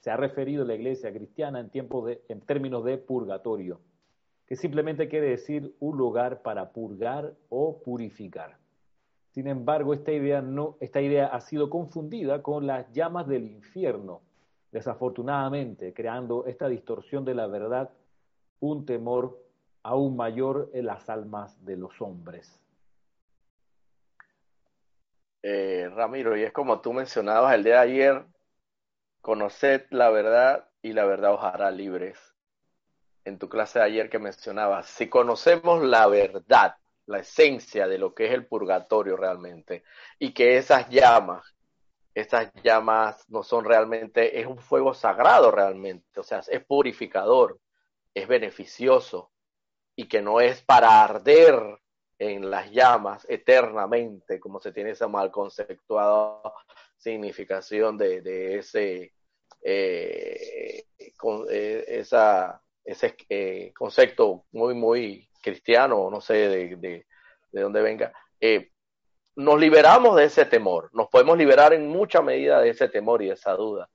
se ha referido la Iglesia cristiana en, tiempos de, en términos de purgatorio, que simplemente quiere decir un lugar para purgar o purificar. Sin embargo, esta idea, no, esta idea ha sido confundida con las llamas del infierno, desafortunadamente, creando esta distorsión de la verdad, un temor aún mayor en las almas de los hombres. Eh, Ramiro, y es como tú mencionabas el día de ayer, conoced la verdad y la verdad os hará libres. En tu clase de ayer que mencionabas, si conocemos la verdad, la esencia de lo que es el purgatorio realmente, y que esas llamas estas llamas no son realmente, es un fuego sagrado realmente, o sea, es purificador, es beneficioso y que no es para arder en las llamas eternamente, como se tiene esa mal conceptuada significación de, ese, eh, eh, ese eh, concepto muy, muy cristiano, no sé de, de, de dónde venga, nos liberamos de ese temor, nos podemos liberar en mucha medida de ese temor y de esa duda,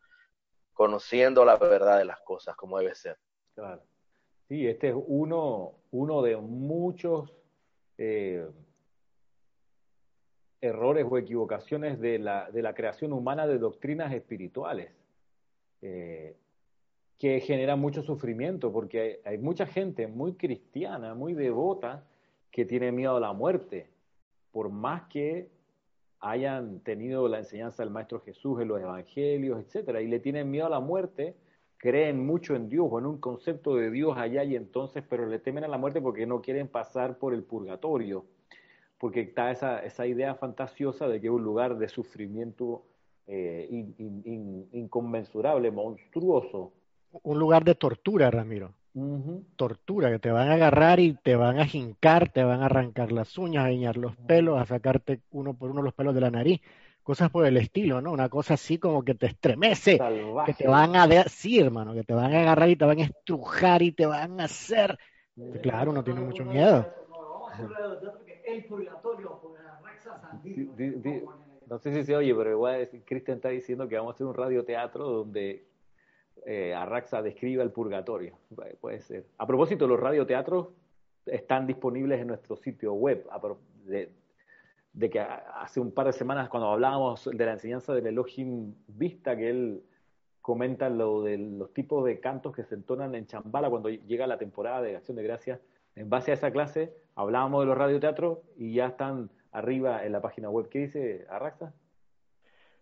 conociendo la verdad de las cosas como debe ser. Sí, este es uno, de muchos eh, errores o equivocaciones de la, de la, creación humana de doctrinas espirituales, eh, que generan mucho sufrimiento, porque hay mucha gente muy cristiana, muy devota, que tiene miedo a la muerte por más que hayan tenido la enseñanza del Maestro Jesús en los evangelios, etcétera, y le tienen miedo a la muerte, creen mucho en Dios o en un concepto de Dios allá y entonces, pero le temen a la muerte porque no quieren pasar por el purgatorio, porque está esa, esa idea fantasiosa de que es un lugar de sufrimiento eh, inconmensurable, monstruoso. Un lugar de tortura, Ramiro. Tortura, que te van a agarrar y te van a jincar, te van a arrancar las uñas, a guiñar los pelos, a sacarte uno por uno los pelos de la nariz, cosas por el estilo, ¿no? Una cosa así como que te estremece, que te van a sí, hermano, que te van a agarrar y te van a estrujar y te van a hacer. Claro, uno tiene mucho miedo. el purgatorio por Raxa Sandino. No sé si se oye, pero igual Cristian está diciendo que vamos a hacer un radioteatro donde eh, Arraxa describa el purgatorio. Puede ser. A propósito, los radioteatros están disponibles en nuestro sitio web. De, de, que hace un par de semanas, cuando hablábamos de la enseñanza del Elohim Vista, que él comenta lo de los tipos de cantos que se entonan en Chambala cuando llega la temporada de Acción de Gracias. En base a esa clase, hablábamos de los radioteatros y ya están arriba en la página web. ¿Qué dice Arraxa?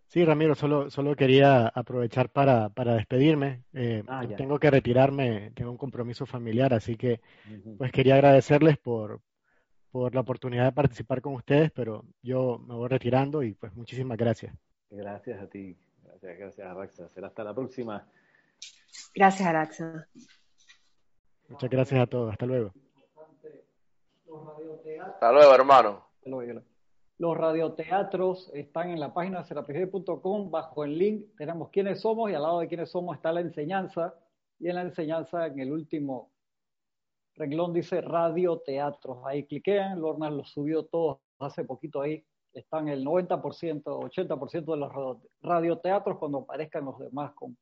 Sí, Ramiro, solo, solo quería aprovechar para, para despedirme. Eh, ah, tengo que retirarme, tengo un compromiso familiar, así que pues quería agradecerles por, por la oportunidad de participar con ustedes, pero yo me voy retirando y pues muchísimas gracias. Gracias a ti, gracias, gracias Araxa. Será hasta la próxima. Gracias, Araxa. Muchas gracias a todos, hasta luego. Hasta luego, hermano. Los radioteatros están en la página serapig.com bajo el link. Tenemos quiénes somos y al lado de quiénes somos está la enseñanza. Y en la enseñanza, en el último renglón dice radioteatros. Ahí cliquean, Lorna los subió todos hace poquito ahí. Están el 90%, 80% de los radioteatros. Cuando aparezcan los demás, con,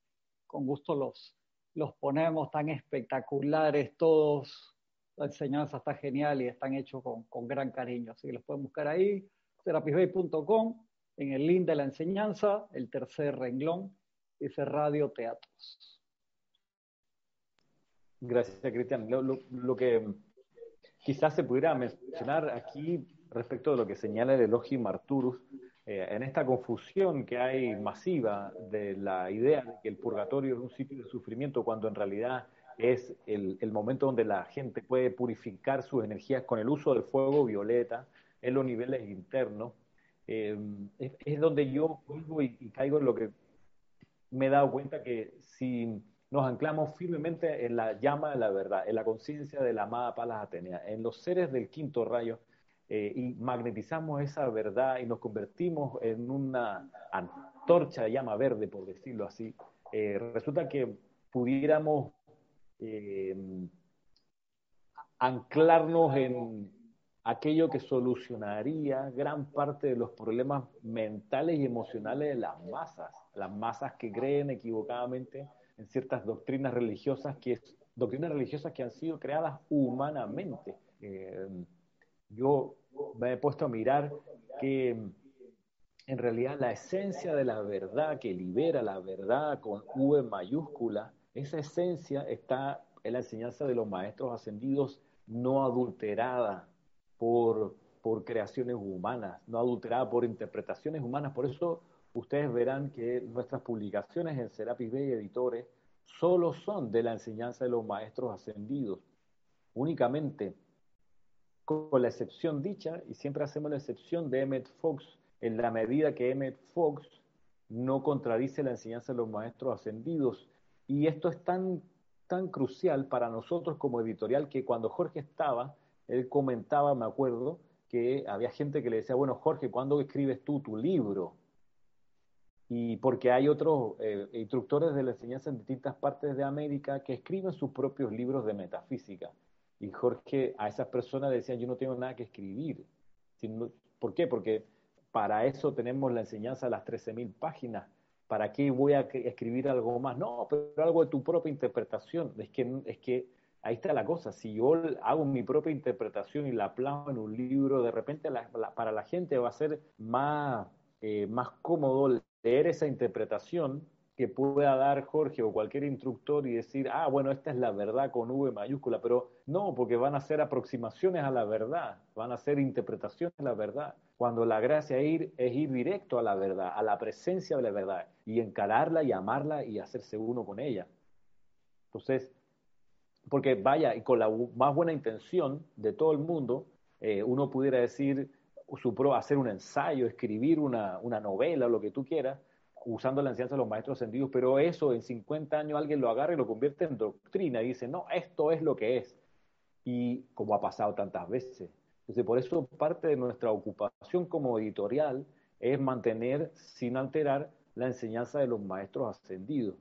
con gusto los, los ponemos. Tan espectaculares todos la enseñanza está genial y están hechos con, con gran cariño. Así que los pueden buscar ahí, terapisbay.com, en el link de la enseñanza, el tercer renglón, dice Radio Teatros. Gracias, Cristian. Lo, lo, que quizás se pudiera mencionar aquí respecto de lo que señala el Elohim Arturus, eh, en esta confusión que hay masiva de la idea de que el purgatorio es un sitio de sufrimiento, cuando en realidad es el, momento donde la gente puede purificar sus energías con el uso del fuego violeta en los niveles internos. Eh, es, donde yo vuelvo y, caigo en lo que me he dado cuenta que si nos anclamos firmemente en la llama de la verdad, en la conciencia de la amada Palas Atenea, en los seres del quinto rayo, eh, y magnetizamos esa verdad y nos convertimos en una antorcha de llama verde, por decirlo así, eh, resulta que pudiéramos eh, anclarnos en aquello que solucionaría gran parte de los problemas mentales y emocionales de las masas, las masas que creen equivocadamente en ciertas doctrinas religiosas que doctrinas religiosas que han sido creadas humanamente. Eh, yo me he puesto a mirar que en realidad la esencia de la verdad que libera la verdad con V mayúscula esa esencia está en la enseñanza de los maestros ascendidos, no adulterada por, por creaciones humanas, no adulterada por interpretaciones humanas. Por eso ustedes verán que nuestras publicaciones en Serapis Bay Editores solo son de la enseñanza de los maestros ascendidos, únicamente con la excepción dicha, y siempre hacemos la excepción de Emmet Fox, en la medida que Emmet Fox no contradice la enseñanza de los maestros ascendidos y esto es tan, tan crucial para nosotros como editorial que cuando Jorge estaba, él comentaba, me acuerdo, que había gente que le decía, bueno, Jorge, ¿cuándo escribes tú tu libro? Y porque hay otros eh, instructores de la enseñanza en distintas partes de América que escriben sus propios libros de metafísica. Y Jorge a esas personas decía, yo no tengo nada que escribir. ¿Por qué? Porque para eso tenemos la enseñanza de las 13.000 páginas ¿para qué voy a escribir algo más? No, pero algo de tu propia interpretación. Es que, es que ahí está la cosa. Si yo hago mi propia interpretación y la plasmo en un libro, de repente para la gente va a ser más, eh, más cómodo leer esa interpretación que pueda dar Jorge o cualquier instructor y decir, ah, bueno, esta es la verdad con V mayúscula, pero no, porque van a ser aproximaciones a la verdad, van a ser interpretaciones a la verdad cuando la gracia es ir, es ir directo a la verdad, a la presencia de la verdad, y encararla y amarla y hacerse uno con ella. Entonces, porque vaya, y con la más buena intención de todo el mundo, eh, uno pudiera decir, su hacer un ensayo, escribir una, una novela, lo que tú quieras, usando la enseñanza de los maestros ascendidos, pero eso en 50 años alguien lo agarra y lo convierte en doctrina y dice, no, esto es lo que es. Y como ha pasado tantas veces, entonces, por eso parte de nuestra ocupación como editorial es mantener sin alterar la enseñanza de los maestros ascendidos.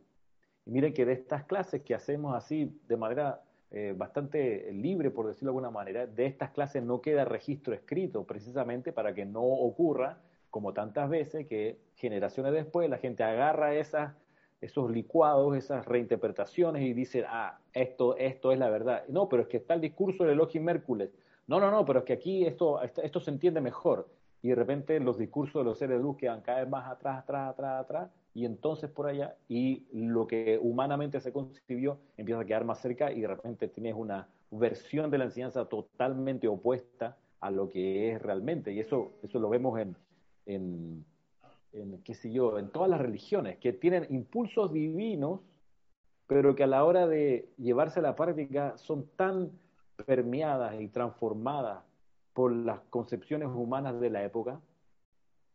Y miren que de estas clases que hacemos así de manera eh, bastante libre, por decirlo de alguna manera. De estas clases no queda registro escrito, precisamente para que no ocurra, como tantas veces, que generaciones después la gente agarra esas, esos licuados, esas reinterpretaciones y dice, ah, esto, esto es la verdad. No, pero es que está el discurso del Elohim Mércules. No, no, no, pero es que aquí esto, esto se entiende mejor. Y de repente los discursos de los seres de luz quedan cada vez más atrás, atrás, atrás, atrás, y entonces por allá, y lo que humanamente se concibió empieza a quedar más cerca y de repente tienes una versión de la enseñanza totalmente opuesta a lo que es realmente. Y eso, eso lo vemos en, en, en, qué sé yo, en todas las religiones, que tienen impulsos divinos, pero que a la hora de llevarse a la práctica son tan permeadas y transformadas por las concepciones humanas de la época,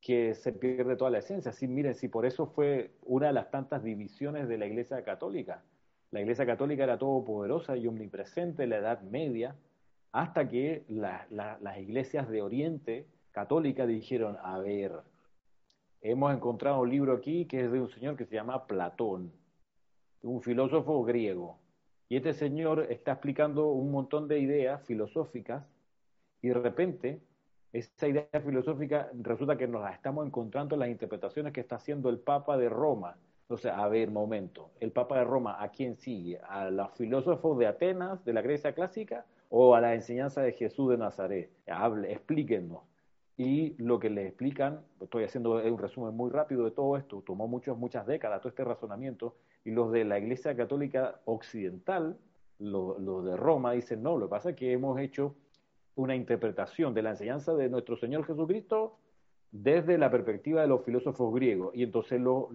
que se pierde toda la esencia. Sí, miren, si por eso fue una de las tantas divisiones de la Iglesia Católica. La Iglesia Católica era todopoderosa y omnipresente en la Edad Media, hasta que las iglesias de Oriente Católica dijeron, a ver, hemos encontrado un libro aquí que es de un señor que se llama Platón, un filósofo griego. Y este señor está explicando un montón de ideas filosóficas y de repente esa idea filosófica resulta que nos la estamos encontrando en las interpretaciones que está haciendo el Papa de Roma. Entonces, a ver, momento, ¿el Papa de Roma a quién sigue? ¿A los filósofos de Atenas, de la Grecia clásica, o a la enseñanza de Jesús de Nazaret? Hable, explíquenos. Y lo que les explican, estoy haciendo un resumen muy rápido de todo esto, tomó muchas, muchas décadas todo este razonamiento, y los de la Iglesia Católica Occidental, los de Roma, dicen, no, lo que pasa es que hemos hecho una interpretación de la enseñanza de nuestro Señor Jesucristo desde la perspectiva de los filósofos griegos. Y entonces lo,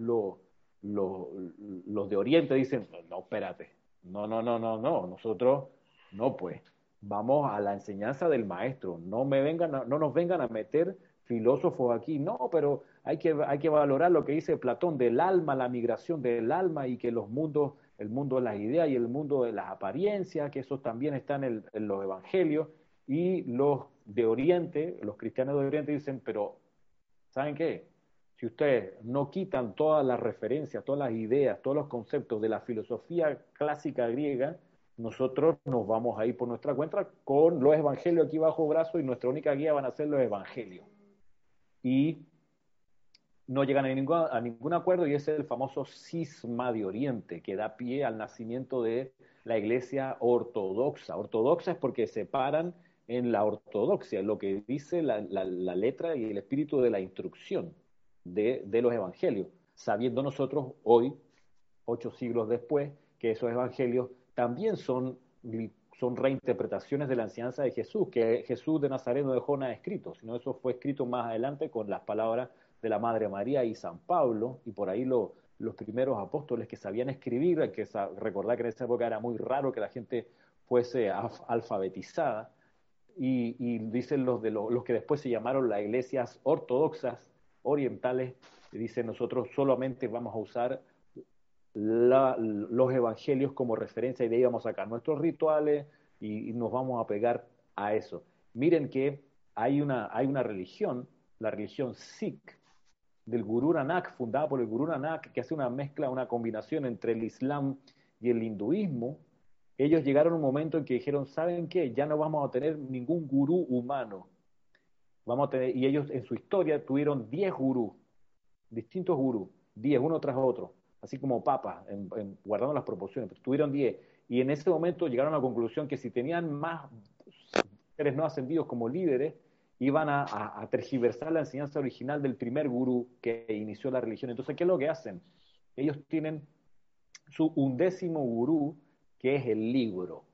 los de Oriente dicen, no, espérate, no, no, no, no, no, nosotros no, pues, vamos a la enseñanza del maestro, no, me vengan no nos vengan a meter filósofos aquí, no, pero hay que, hay que valorar lo que dice Platón del alma, la migración del alma y que los mundos, el mundo de las ideas y el mundo de las apariencias, que eso también está en los evangelios, y los de Oriente, los cristianos de Oriente dicen, pero ¿saben qué? Si ustedes no quitan todas las referencias, todas las ideas, todos los conceptos de la filosofía clásica griega, nosotros nos vamos a ir por nuestra cuenta con los evangelios aquí bajo brazo y nuestra única guía van a ser los evangelios. Y no llegan a ningún, a ningún acuerdo y es el famoso cisma de Oriente que da pie al nacimiento de la iglesia ortodoxa. Ortodoxa es porque separan en la ortodoxia, lo que dice la, letra y el espíritu de la instrucción de, los evangelios, sabiendo nosotros hoy, ocho siglos después, que esos evangelios también son, son reinterpretaciones de la enseñanza de Jesús, que Jesús de Nazaret no dejó nada escrito, sino eso fue escrito más adelante con las palabras de la Madre María y San Pablo, y por ahí los primeros apóstoles que sabían escribir, hay que recordar que en esa época era muy raro que la gente fuese alfabetizada, y, dicen los, de los, que después se llamaron las iglesias ortodoxas orientales, dicen nosotros solamente vamos a usar los evangelios como referencia y de ahí vamos a sacar nuestros rituales y, nos vamos a pegar a eso. Miren que hay una, hay una religión, la religión Sikh, del Guru Nanak, fundada por el Guru Nanak, que hace una mezcla, una combinación entre el Islam y el hinduismo, ellos llegaron a un momento en que dijeron, ¿saben qué? Ya no vamos a tener ningún gurú humano. Vamos a tener, y ellos en su historia tuvieron 10 gurús, distintos gurús, 10 uno tras otro, así como papas, guardando las proporciones, pero tuvieron 10. Y en ese momento llegaron a la conclusión que si tenían más seres no ascendidos como líderes, iban a, a, tergiversar la enseñanza original del primer gurú que inició la religión. Entonces, ¿qué es lo que hacen? Ellos tienen su undécimo gurú, que es el libro,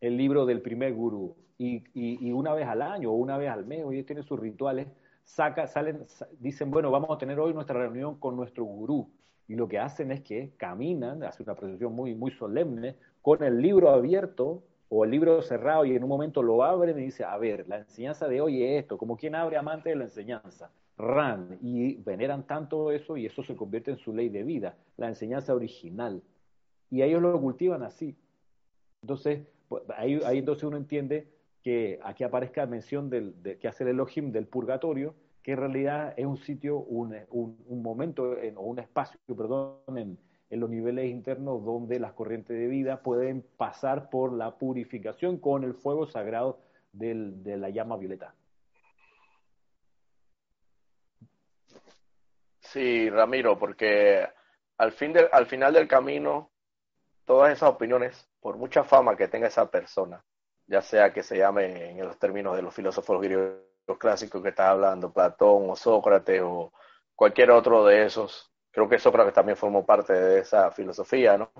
el libro del primer gurú. Y, una vez al año o una vez al mes, ellos tienen sus rituales, saca, salen, dicen, bueno, vamos a tener hoy nuestra reunión con nuestro gurú. Y lo que hacen es que caminan, hacen una procesión muy, muy solemne, con el libro abierto o el libro cerrado y en un momento lo abren y dice, a ver, la enseñanza de hoy es esto, como quien abre amante de la enseñanza. Ran, y veneran tanto eso y eso se convierte en su ley de vida, la enseñanza original y ellos lo cultivan así. Entonces, pues, ahí, ahí entonces uno entiende que aquí aparezca mención del, de, que hace el Elohim del purgatorio, que en realidad es un sitio, un, un, momento o un espacio, perdón, en, en los niveles internos donde las corrientes de vida pueden pasar por la purificación con el fuego sagrado de la llama violeta. Sí, Ramiro, porque al, fin al final del camino, todas esas opiniones, por mucha fama que tenga esa persona, ya sea que se llame en los términos de los filósofos griegos clásicos que estás hablando, Platón o Sócrates o cualquier otro de esos, creo que Sócrates también formó parte de esa filosofía, ¿no?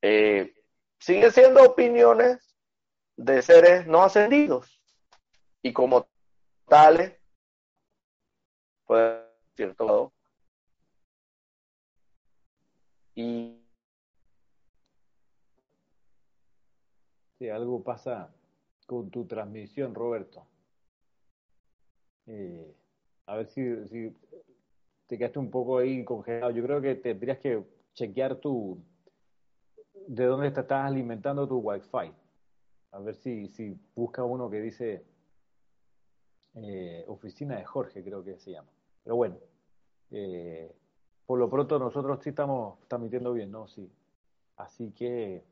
Eh, siguen siendo opiniones de seres no ascendidos y como tales, pues, cierto y si algo pasa con tu transmisión, Roberto. Eh, a ver si, te quedaste un poco ahí congelado. Yo creo que tendrías que chequear tu de dónde te estás alimentando tu Wi-Fi. A ver si, si busca uno que dice eh, oficina de Jorge, creo que se llama. Pero bueno, eh, por lo pronto nosotros sí estamos transmitiendo bien, ¿no? Sí. Así que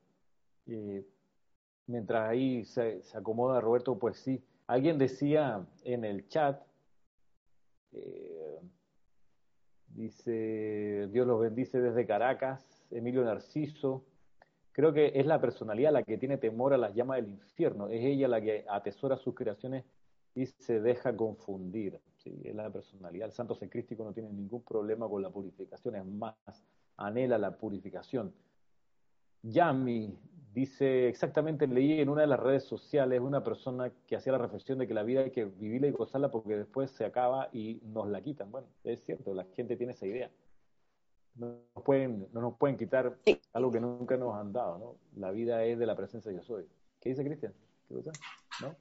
mientras ahí se, acomoda Roberto, pues sí. Alguien decía en el chat, eh, dice, Dios los bendice desde Caracas, Emilio Narciso. Creo que es la personalidad la que tiene temor a las llamas del infierno. Es ella la que atesora sus creaciones y se deja confundir es la personalidad. El santo secrístico no tiene ningún problema con la purificación, es más, anhela la purificación. Yami dice, exactamente leí en una de las redes sociales una persona que hacía la reflexión de que la vida hay que vivirla y gozarla porque después se acaba y nos la quitan. Bueno, es cierto, la gente tiene esa idea. No nos pueden, no nos pueden quitar algo que nunca nos han dado, ¿no? La vida es de la presencia de yo soy. ¿Qué dice Cristian? ¿Qué cosa? ¿No?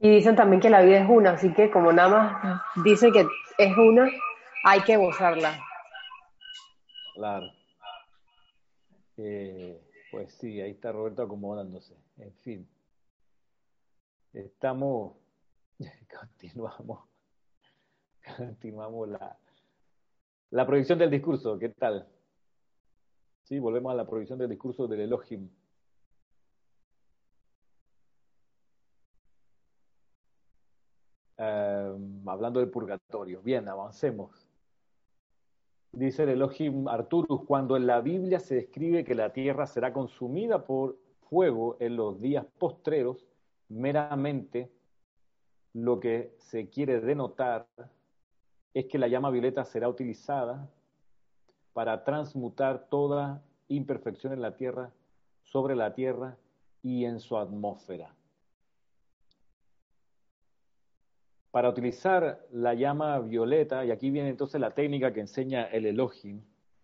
Y dicen también que la vida es una, así que como nada más dice que es una, hay que gozarla. Claro. Eh, pues sí, ahí está Roberto acomodándose. En fin. Estamos, continuamos, continuamos la, la proyección del discurso. ¿Qué tal? Sí, volvemos a la proyección del discurso del Elohim. Em, hablando del purgatorio. Bien, avancemos. Dice el Elohim Arturus, cuando en la Biblia se describe que la tierra será consumida por fuego en los días postreros, meramente lo que se quiere denotar es que la llama violeta será utilizada para transmutar toda imperfección en la tierra, sobre la tierra y en su atmósfera. Para utilizar la llama violeta, y aquí viene entonces la técnica que enseña el Elohim,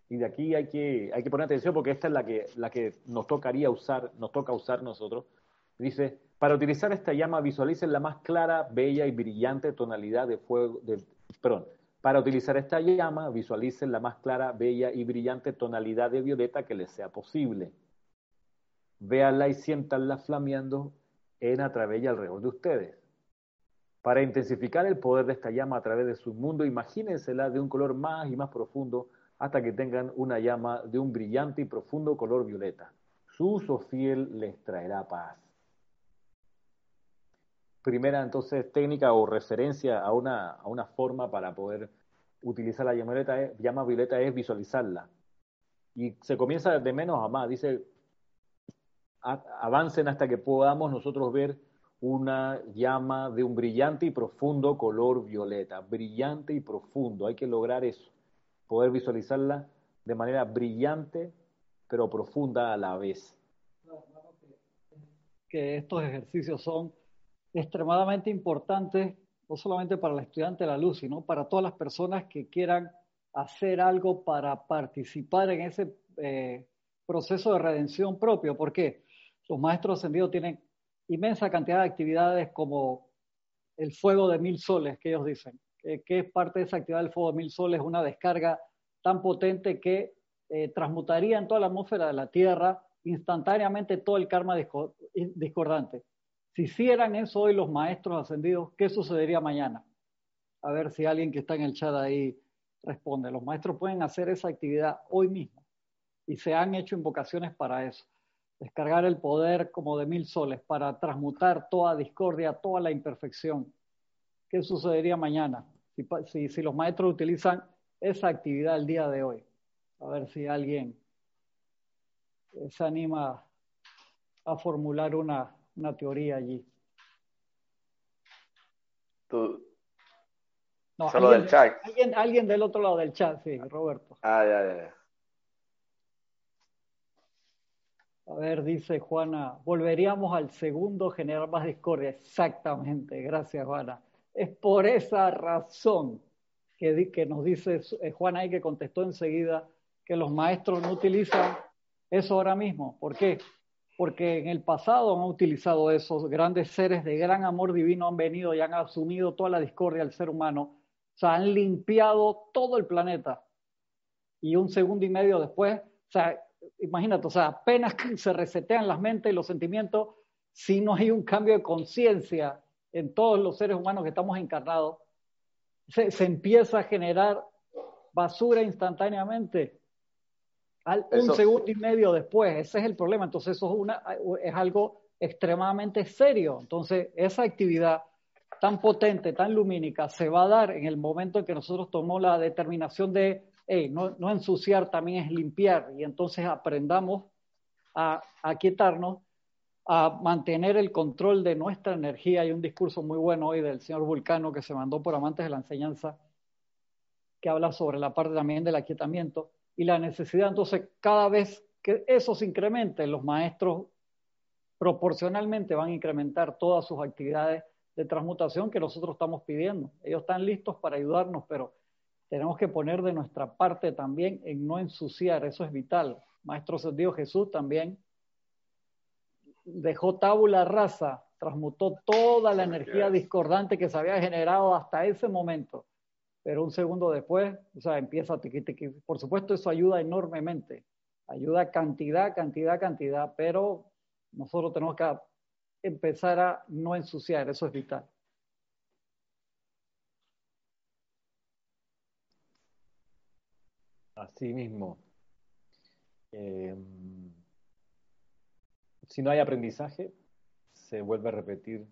y de aquí hay que, hay que poner atención porque esta es la que, la que nos tocaría usar, nos toca usar nosotros. Dice, para utilizar esta llama visualicen la más clara, bella y brillante tonalidad de fuego, de, perdón, para utilizar esta llama visualicen la más clara, bella y brillante tonalidad de violeta que les sea posible. Véanla y siéntanla flameando en a través y alrededor de ustedes. Para intensificar el poder de esta llama a través de su mundo, imagínensela de un color más y más profundo hasta que tengan una llama de un brillante y profundo color violeta. Su uso fiel les traerá paz. Primera entonces técnica o referencia a una, a una forma para poder utilizar la llama violeta, llama violeta es visualizarla. Y se comienza de menos a más. Dice, avancen hasta que podamos nosotros ver una llama de un brillante y profundo color violeta, brillante y profundo. Hay que lograr eso, poder visualizarla de manera brillante pero profunda a la vez. Que estos ejercicios son extremadamente importantes, no solamente para el estudiante de la luz, sino para todas las personas que quieran hacer algo para participar en ese eh, proceso de redención propio. porque Los maestros ascendidos tienen inmensa cantidad de actividades como el fuego de mil soles, que ellos dicen, que, es parte de esa actividad del fuego de mil soles, una descarga tan potente que eh, transmutaría en toda la atmósfera de la Tierra instantáneamente todo el karma discordante. Si hicieran eso hoy los maestros ascendidos, ¿qué sucedería mañana? A ver si alguien que está en el chat ahí responde. Los maestros pueden hacer esa actividad hoy mismo y se han hecho invocaciones para eso. Descargar el poder como de mil soles para transmutar toda discordia, toda la imperfección. ¿Qué sucedería mañana si, si, si los maestros utilizan esa actividad el día de hoy? A ver si alguien se anima a formular una, una teoría allí. Tú. No, Solo alguien, del chat. Alguien, alguien del otro lado del chat, sí, Roberto. Ah, ya, ya, ya. A ver, dice Juana, volveríamos al segundo generar más discordia. Exactamente, gracias Juana. Es por esa razón que, que nos dice eh, Juana ahí que contestó enseguida que los maestros no utilizan eso ahora mismo. ¿Por qué? Porque en el pasado han utilizado esos grandes seres de gran amor divino, han venido y han asumido toda la discordia del ser humano. O sea, han limpiado todo el planeta. Y un segundo y medio después, o sea, imagínate, o sea, apenas se resetean las mentes y los sentimientos, si no hay un cambio de conciencia en todos los seres humanos que estamos encarnados, se, se empieza a generar basura instantáneamente. Al, un Eso- segundo y medio después, ese es el problema. Entonces, eso es, una, es algo extremadamente serio. Entonces, esa actividad tan potente, tan lumínica, se va a dar en el momento en que nosotros tomamos la determinación de no, ensuciar también es limpiar, y entonces aprendamos a, a a mantener el control de nuestra energía. Hay un discurso muy bueno hoy del señor Vulcano que se mandó por amantes de la enseñanza, que habla sobre la parte también del aquietamiento y la necesidad. Entonces, cada vez que eso se incremente, los maestros proporcionalmente van a incrementar todas sus actividades de transmutación que nosotros estamos pidiendo. Ellos están listos para ayudarnos, pero tenemos que poner de nuestra parte también en no ensuciar, eso es vital. Maestro Dios Jesús también dejó tabula rasa, transmutó toda la energía discordante que se había generado hasta ese momento. Pero un segundo después, o sea, empieza a tiqui, tiqui. Por supuesto, eso ayuda enormemente. Ayuda cantidad, cantidad, cantidad, pero nosotros tenemos que empezar a no ensuciar, eso es vital. Así mismo. Eh, si no hay aprendizaje, se vuelve a repetir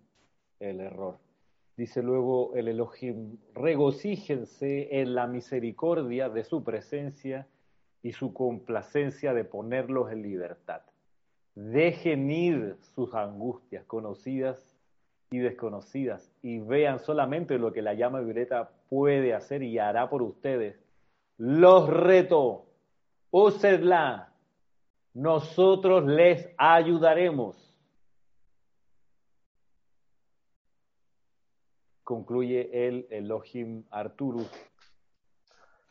el error. Dice luego el Elohim, regocíjense en la misericordia de su presencia y su complacencia de ponerlos en libertad. Dejen ir sus angustias conocidas y desconocidas y vean solamente lo que la llama violeta puede hacer y hará por ustedes. Los reto, úsenla, nosotros les ayudaremos. Concluye el Elohim Arturus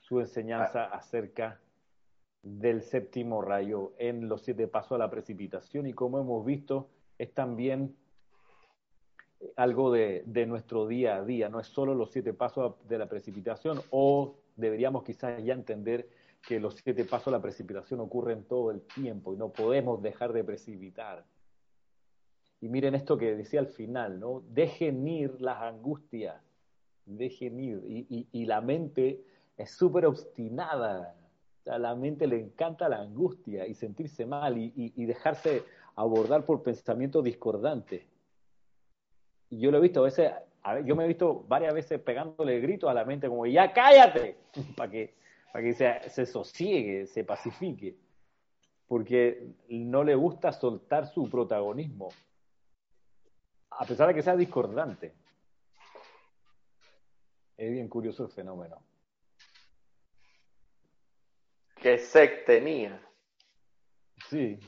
su enseñanza acerca del séptimo rayo en los siete pasos a la precipitación. Y como hemos visto es también algo de, de, nuestro día a día, no es solo los siete pasos de la precipitación o deberíamos quizás ya entender que los siete pasos a la precipitación ocurren todo el tiempo y no podemos dejar de precipitar. Y miren esto que decía al final, ¿no? Dejen ir las angustias, dejen ir. Y, y, la mente es súper obstinada. A la mente le encanta la angustia y sentirse mal y, y dejarse abordar por pensamientos discordantes. Y yo lo he visto a veces, a ver, yo me he visto varias veces pegándole gritos a la mente como, ya cállate, para que, para que se, se sosiegue, se pacifique, porque no le gusta soltar su protagonismo, a pesar de que sea discordante. Es bien curioso el fenómeno. Que se tenía. Sí.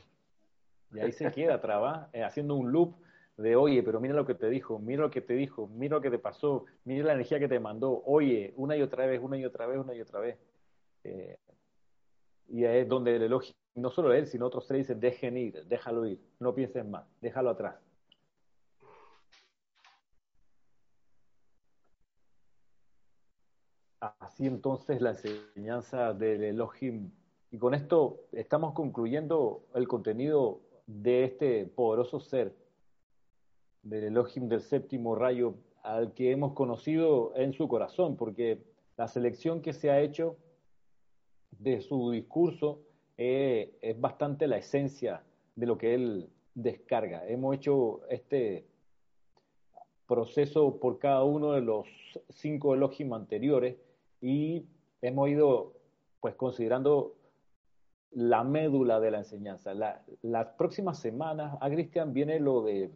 Y ahí se queda traba, eh, haciendo un loop de, oye, pero mira lo que te dijo, mira lo que te dijo, mira lo que te pasó, mira la energía que te mandó, oye, una y otra vez, una y otra vez, una y otra vez. Eh, y es donde el elogio, no solo él, sino otros tres dicen, dejen ir, déjalo ir, no pienses más, déjalo atrás. Así entonces la enseñanza del Elohim. Y con esto estamos concluyendo el contenido de este poderoso ser, del Elohim del séptimo rayo, al que hemos conocido en su corazón, porque la selección que se ha hecho de su discurso eh, es bastante la esencia de lo que él descarga. Hemos hecho este proceso por cada uno de los cinco elogios anteriores y hemos ido pues considerando la médula de la enseñanza. las próximas semanas a Cristian viene lo de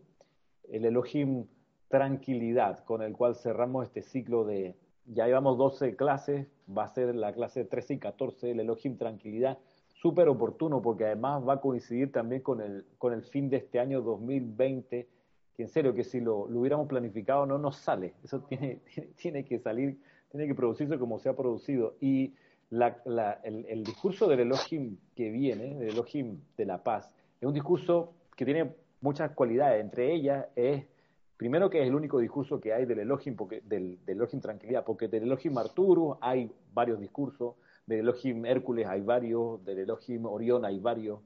el Elohim tranquilidad, con el cual cerramos este ciclo de, ya llevamos 12 clases, va a ser la clase 13 y 14, el Elohim tranquilidad, súper oportuno porque además va a coincidir también con el, con el fin de este año 2020, que en serio que si lo, hubiéramos planificado no nos sale, eso tiene, tiene que salir, tiene que producirse como se ha producido. Y el, discurso del Elohim que viene, del Elohim de la paz, es un discurso que tiene muchas cualidades, entre ellas es, primero que es el único discurso que hay del Elohim, porque, del, Elohim tranquilidad, porque del Elohim Arturo hay varios discursos, del Elohim Hércules hay varios, del Elohim Orión hay varios,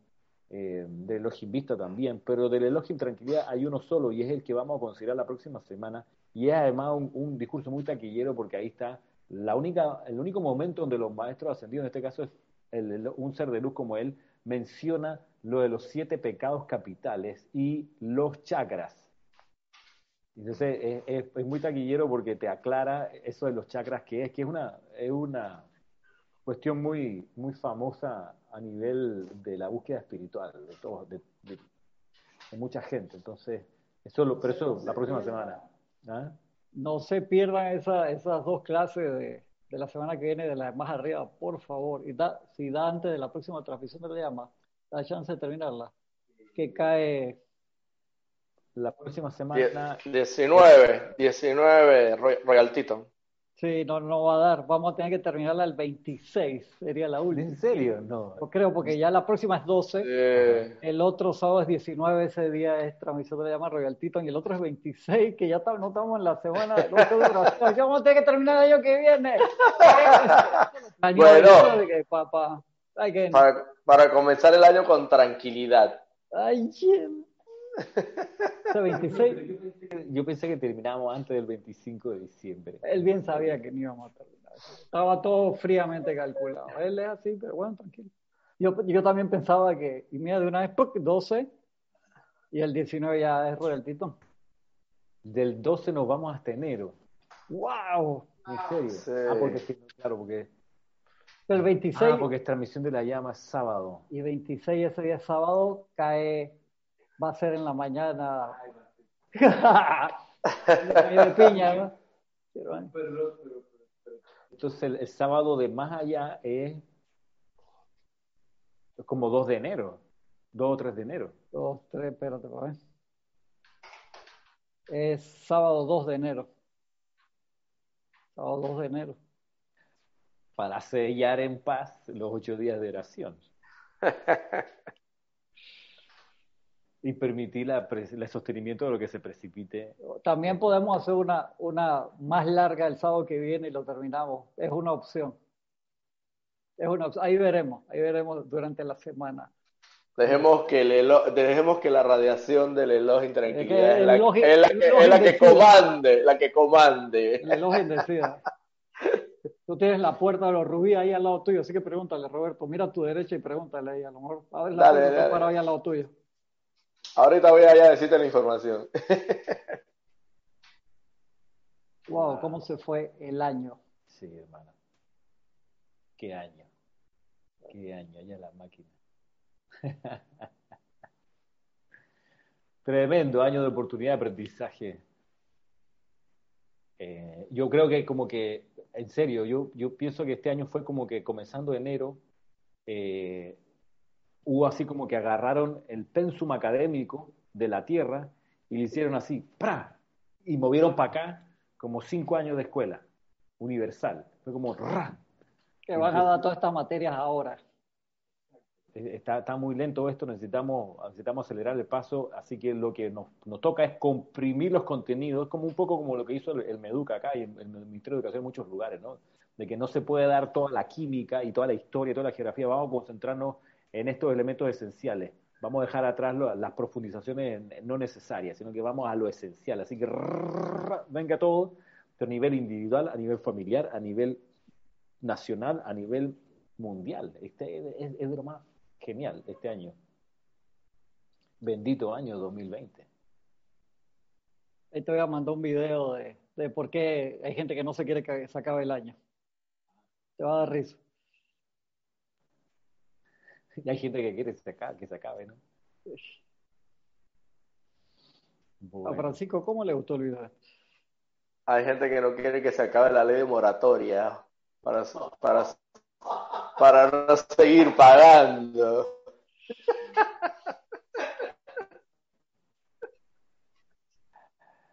eh, del Elohim Vista también, pero del Elohim Tranquilidad hay uno solo y es el que vamos a considerar la próxima semana y es además un, discurso muy taquillero porque ahí está la única, el único momento donde los maestros ascendidos, en este caso es un ser de luz como él, menciona lo de los siete pecados capitales y los chakras. Entonces es, es, muy taquillero porque te aclara eso de los chakras que es, que es una, es una cuestión muy, muy famosa a nivel de la búsqueda espiritual de todos, de, mucha gente. Entonces, eso lo, pero eso la próxima semana. ¿ah? No se pierdan esa, esas dos clases de, de, la semana que viene, de la más arriba, por favor. Y da, si da antes de la próxima transmisión de la llama, da chance de terminarla. Que cae la próxima semana. 19, 19 Royal Titan. Sí, no, no va a dar. Vamos a tener que terminarla el 26, sería la última. ¿En serio? No. Pues creo, porque ya la próxima es 12. El otro sábado es 19, ese día es transmisión de la llama Royal Titan. Y el otro es 26, que ya está, no estamos en la semana. No, ya vamos a tener que terminar el año que viene. bueno, para, para comenzar el año con tranquilidad. Ay, 26. Yo pensé que terminábamos antes del 25 de diciembre. Él bien sabía que no íbamos a terminar. Estaba todo fríamente calculado. Él es así, pero bueno, tranquilo. Yo, yo también pensaba que, y mira, de una vez, 12 y el 19 ya es Royal Tito. Del 12 nos vamos hasta enero. ¡Wow! ¿En serio? Ah, porque claro, porque. El 26. Ah, porque es transmisión de la llama sábado. Y 26 ese día sábado cae va a ser en la mañana. de piña, ¿no? Entonces el, sábado de más allá es como 2 de enero, 2 o 3 de enero. 2, 3, espérate, ver. Es sábado 2 de enero. Sábado 2 de enero. Para sellar en paz los ocho días de oración. y permitir la, el sostenimiento de lo que se precipite. También podemos hacer una, una más larga el sábado que viene y lo terminamos. Es una opción. Es una Ahí veremos, ahí veremos durante la semana. Dejemos que, el dejemos que la radiación del elogio intranquilidad es, la, es, la, que comande, la que comande. El elogio decida. Tú tienes la puerta de los rubíes ahí al lado tuyo, así que pregúntale, Roberto, mira a tu derecha y pregúntale ahí, a lo mejor, a ver la dale, puerta dale. ahí al lado tuyo. Ahorita voy a, a decirte la información. wow, ¿cómo se fue el año? Sí, hermano. Qué año. Qué año, ya la máquina. Tremendo año de oportunidad de aprendizaje. Eh, yo creo que como que, en serio, yo, yo pienso que este año fue como que comenzando enero, eh, hubo así como que agarraron el pensum académico de la Tierra y le hicieron así, ¡pra! Y movieron para acá como cinco años de escuela universal. Fue como ¡ra! Que van a dar todas estas materias ahora. Eh, está, está, muy lento esto, necesitamos, necesitamos acelerar el paso, así que lo que nos, nos toca es comprimir los contenidos, como un poco como lo que hizo el, Meduca acá y el, el, Ministerio de Educación en muchos lugares, ¿no? De que no se puede dar toda la química y toda la historia toda la geografía, vamos a concentrarnos en estos elementos esenciales. Vamos a dejar atrás las profundizaciones no necesarias, sino que vamos a lo esencial. Así que venga todo, pero a nivel individual, a nivel familiar, a nivel nacional a nivel mundial. Este es, es, lo más genial este año. Bendito año 2020. Ahí te voy a mandar un video de, de por qué hay gente que no se quiere que se acabe el año. Te va a dar risa. Y hay gente que quiere que se acabe, que se acabe ¿no? A Francisco, ¿cómo le gustó el video? Hay gente que no quiere que se acabe la ley de moratoria para, para, para no seguir pagando.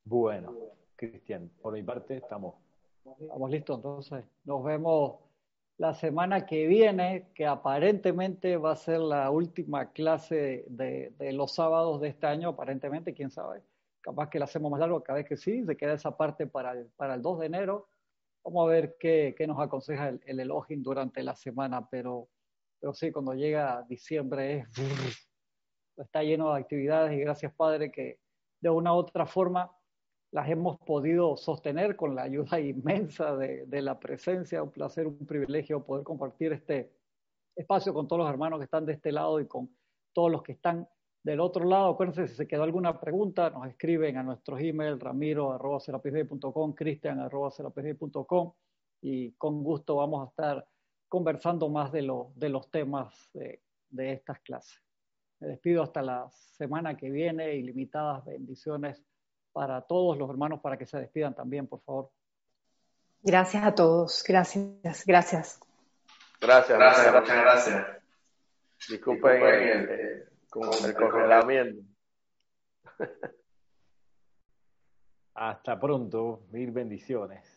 Bueno, Cristian, por mi parte estamos. Estamos listos, entonces. Nos vemos la semana que viene, que aparentemente va a ser la última clase de, de, los sábados de este año, aparentemente, quién sabe. Capaz que la hacemos más largo, cada vez que sí, se queda esa parte para el, para el 2 de enero. Vamos a ver qué, qué nos aconseja el, el Elohim durante la semana, pero, pero sí, cuando llega diciembre es, está lleno de actividades y gracias Padre que de una u otra forma las hemos podido sostener con la ayuda inmensa de, de, la presencia. Un placer, un privilegio poder compartir este espacio con todos los hermanos que están de este lado y con todos los que están del otro lado. Acuérdense, si se quedó alguna pregunta, nos escriben a nuestros email ramiro.com, cristian.com y con gusto vamos a estar conversando más de, lo, de los temas de, de estas clases. Me despido hasta la semana que viene. Ilimitadas bendiciones para todos los hermanos para que se despidan también, por favor. Gracias a todos. Gracias, gracias. Gracias, gracias, muchas gracias. Disculpen, Disculpen el, el, con el congelamiento. Hasta pronto. Mil bendiciones.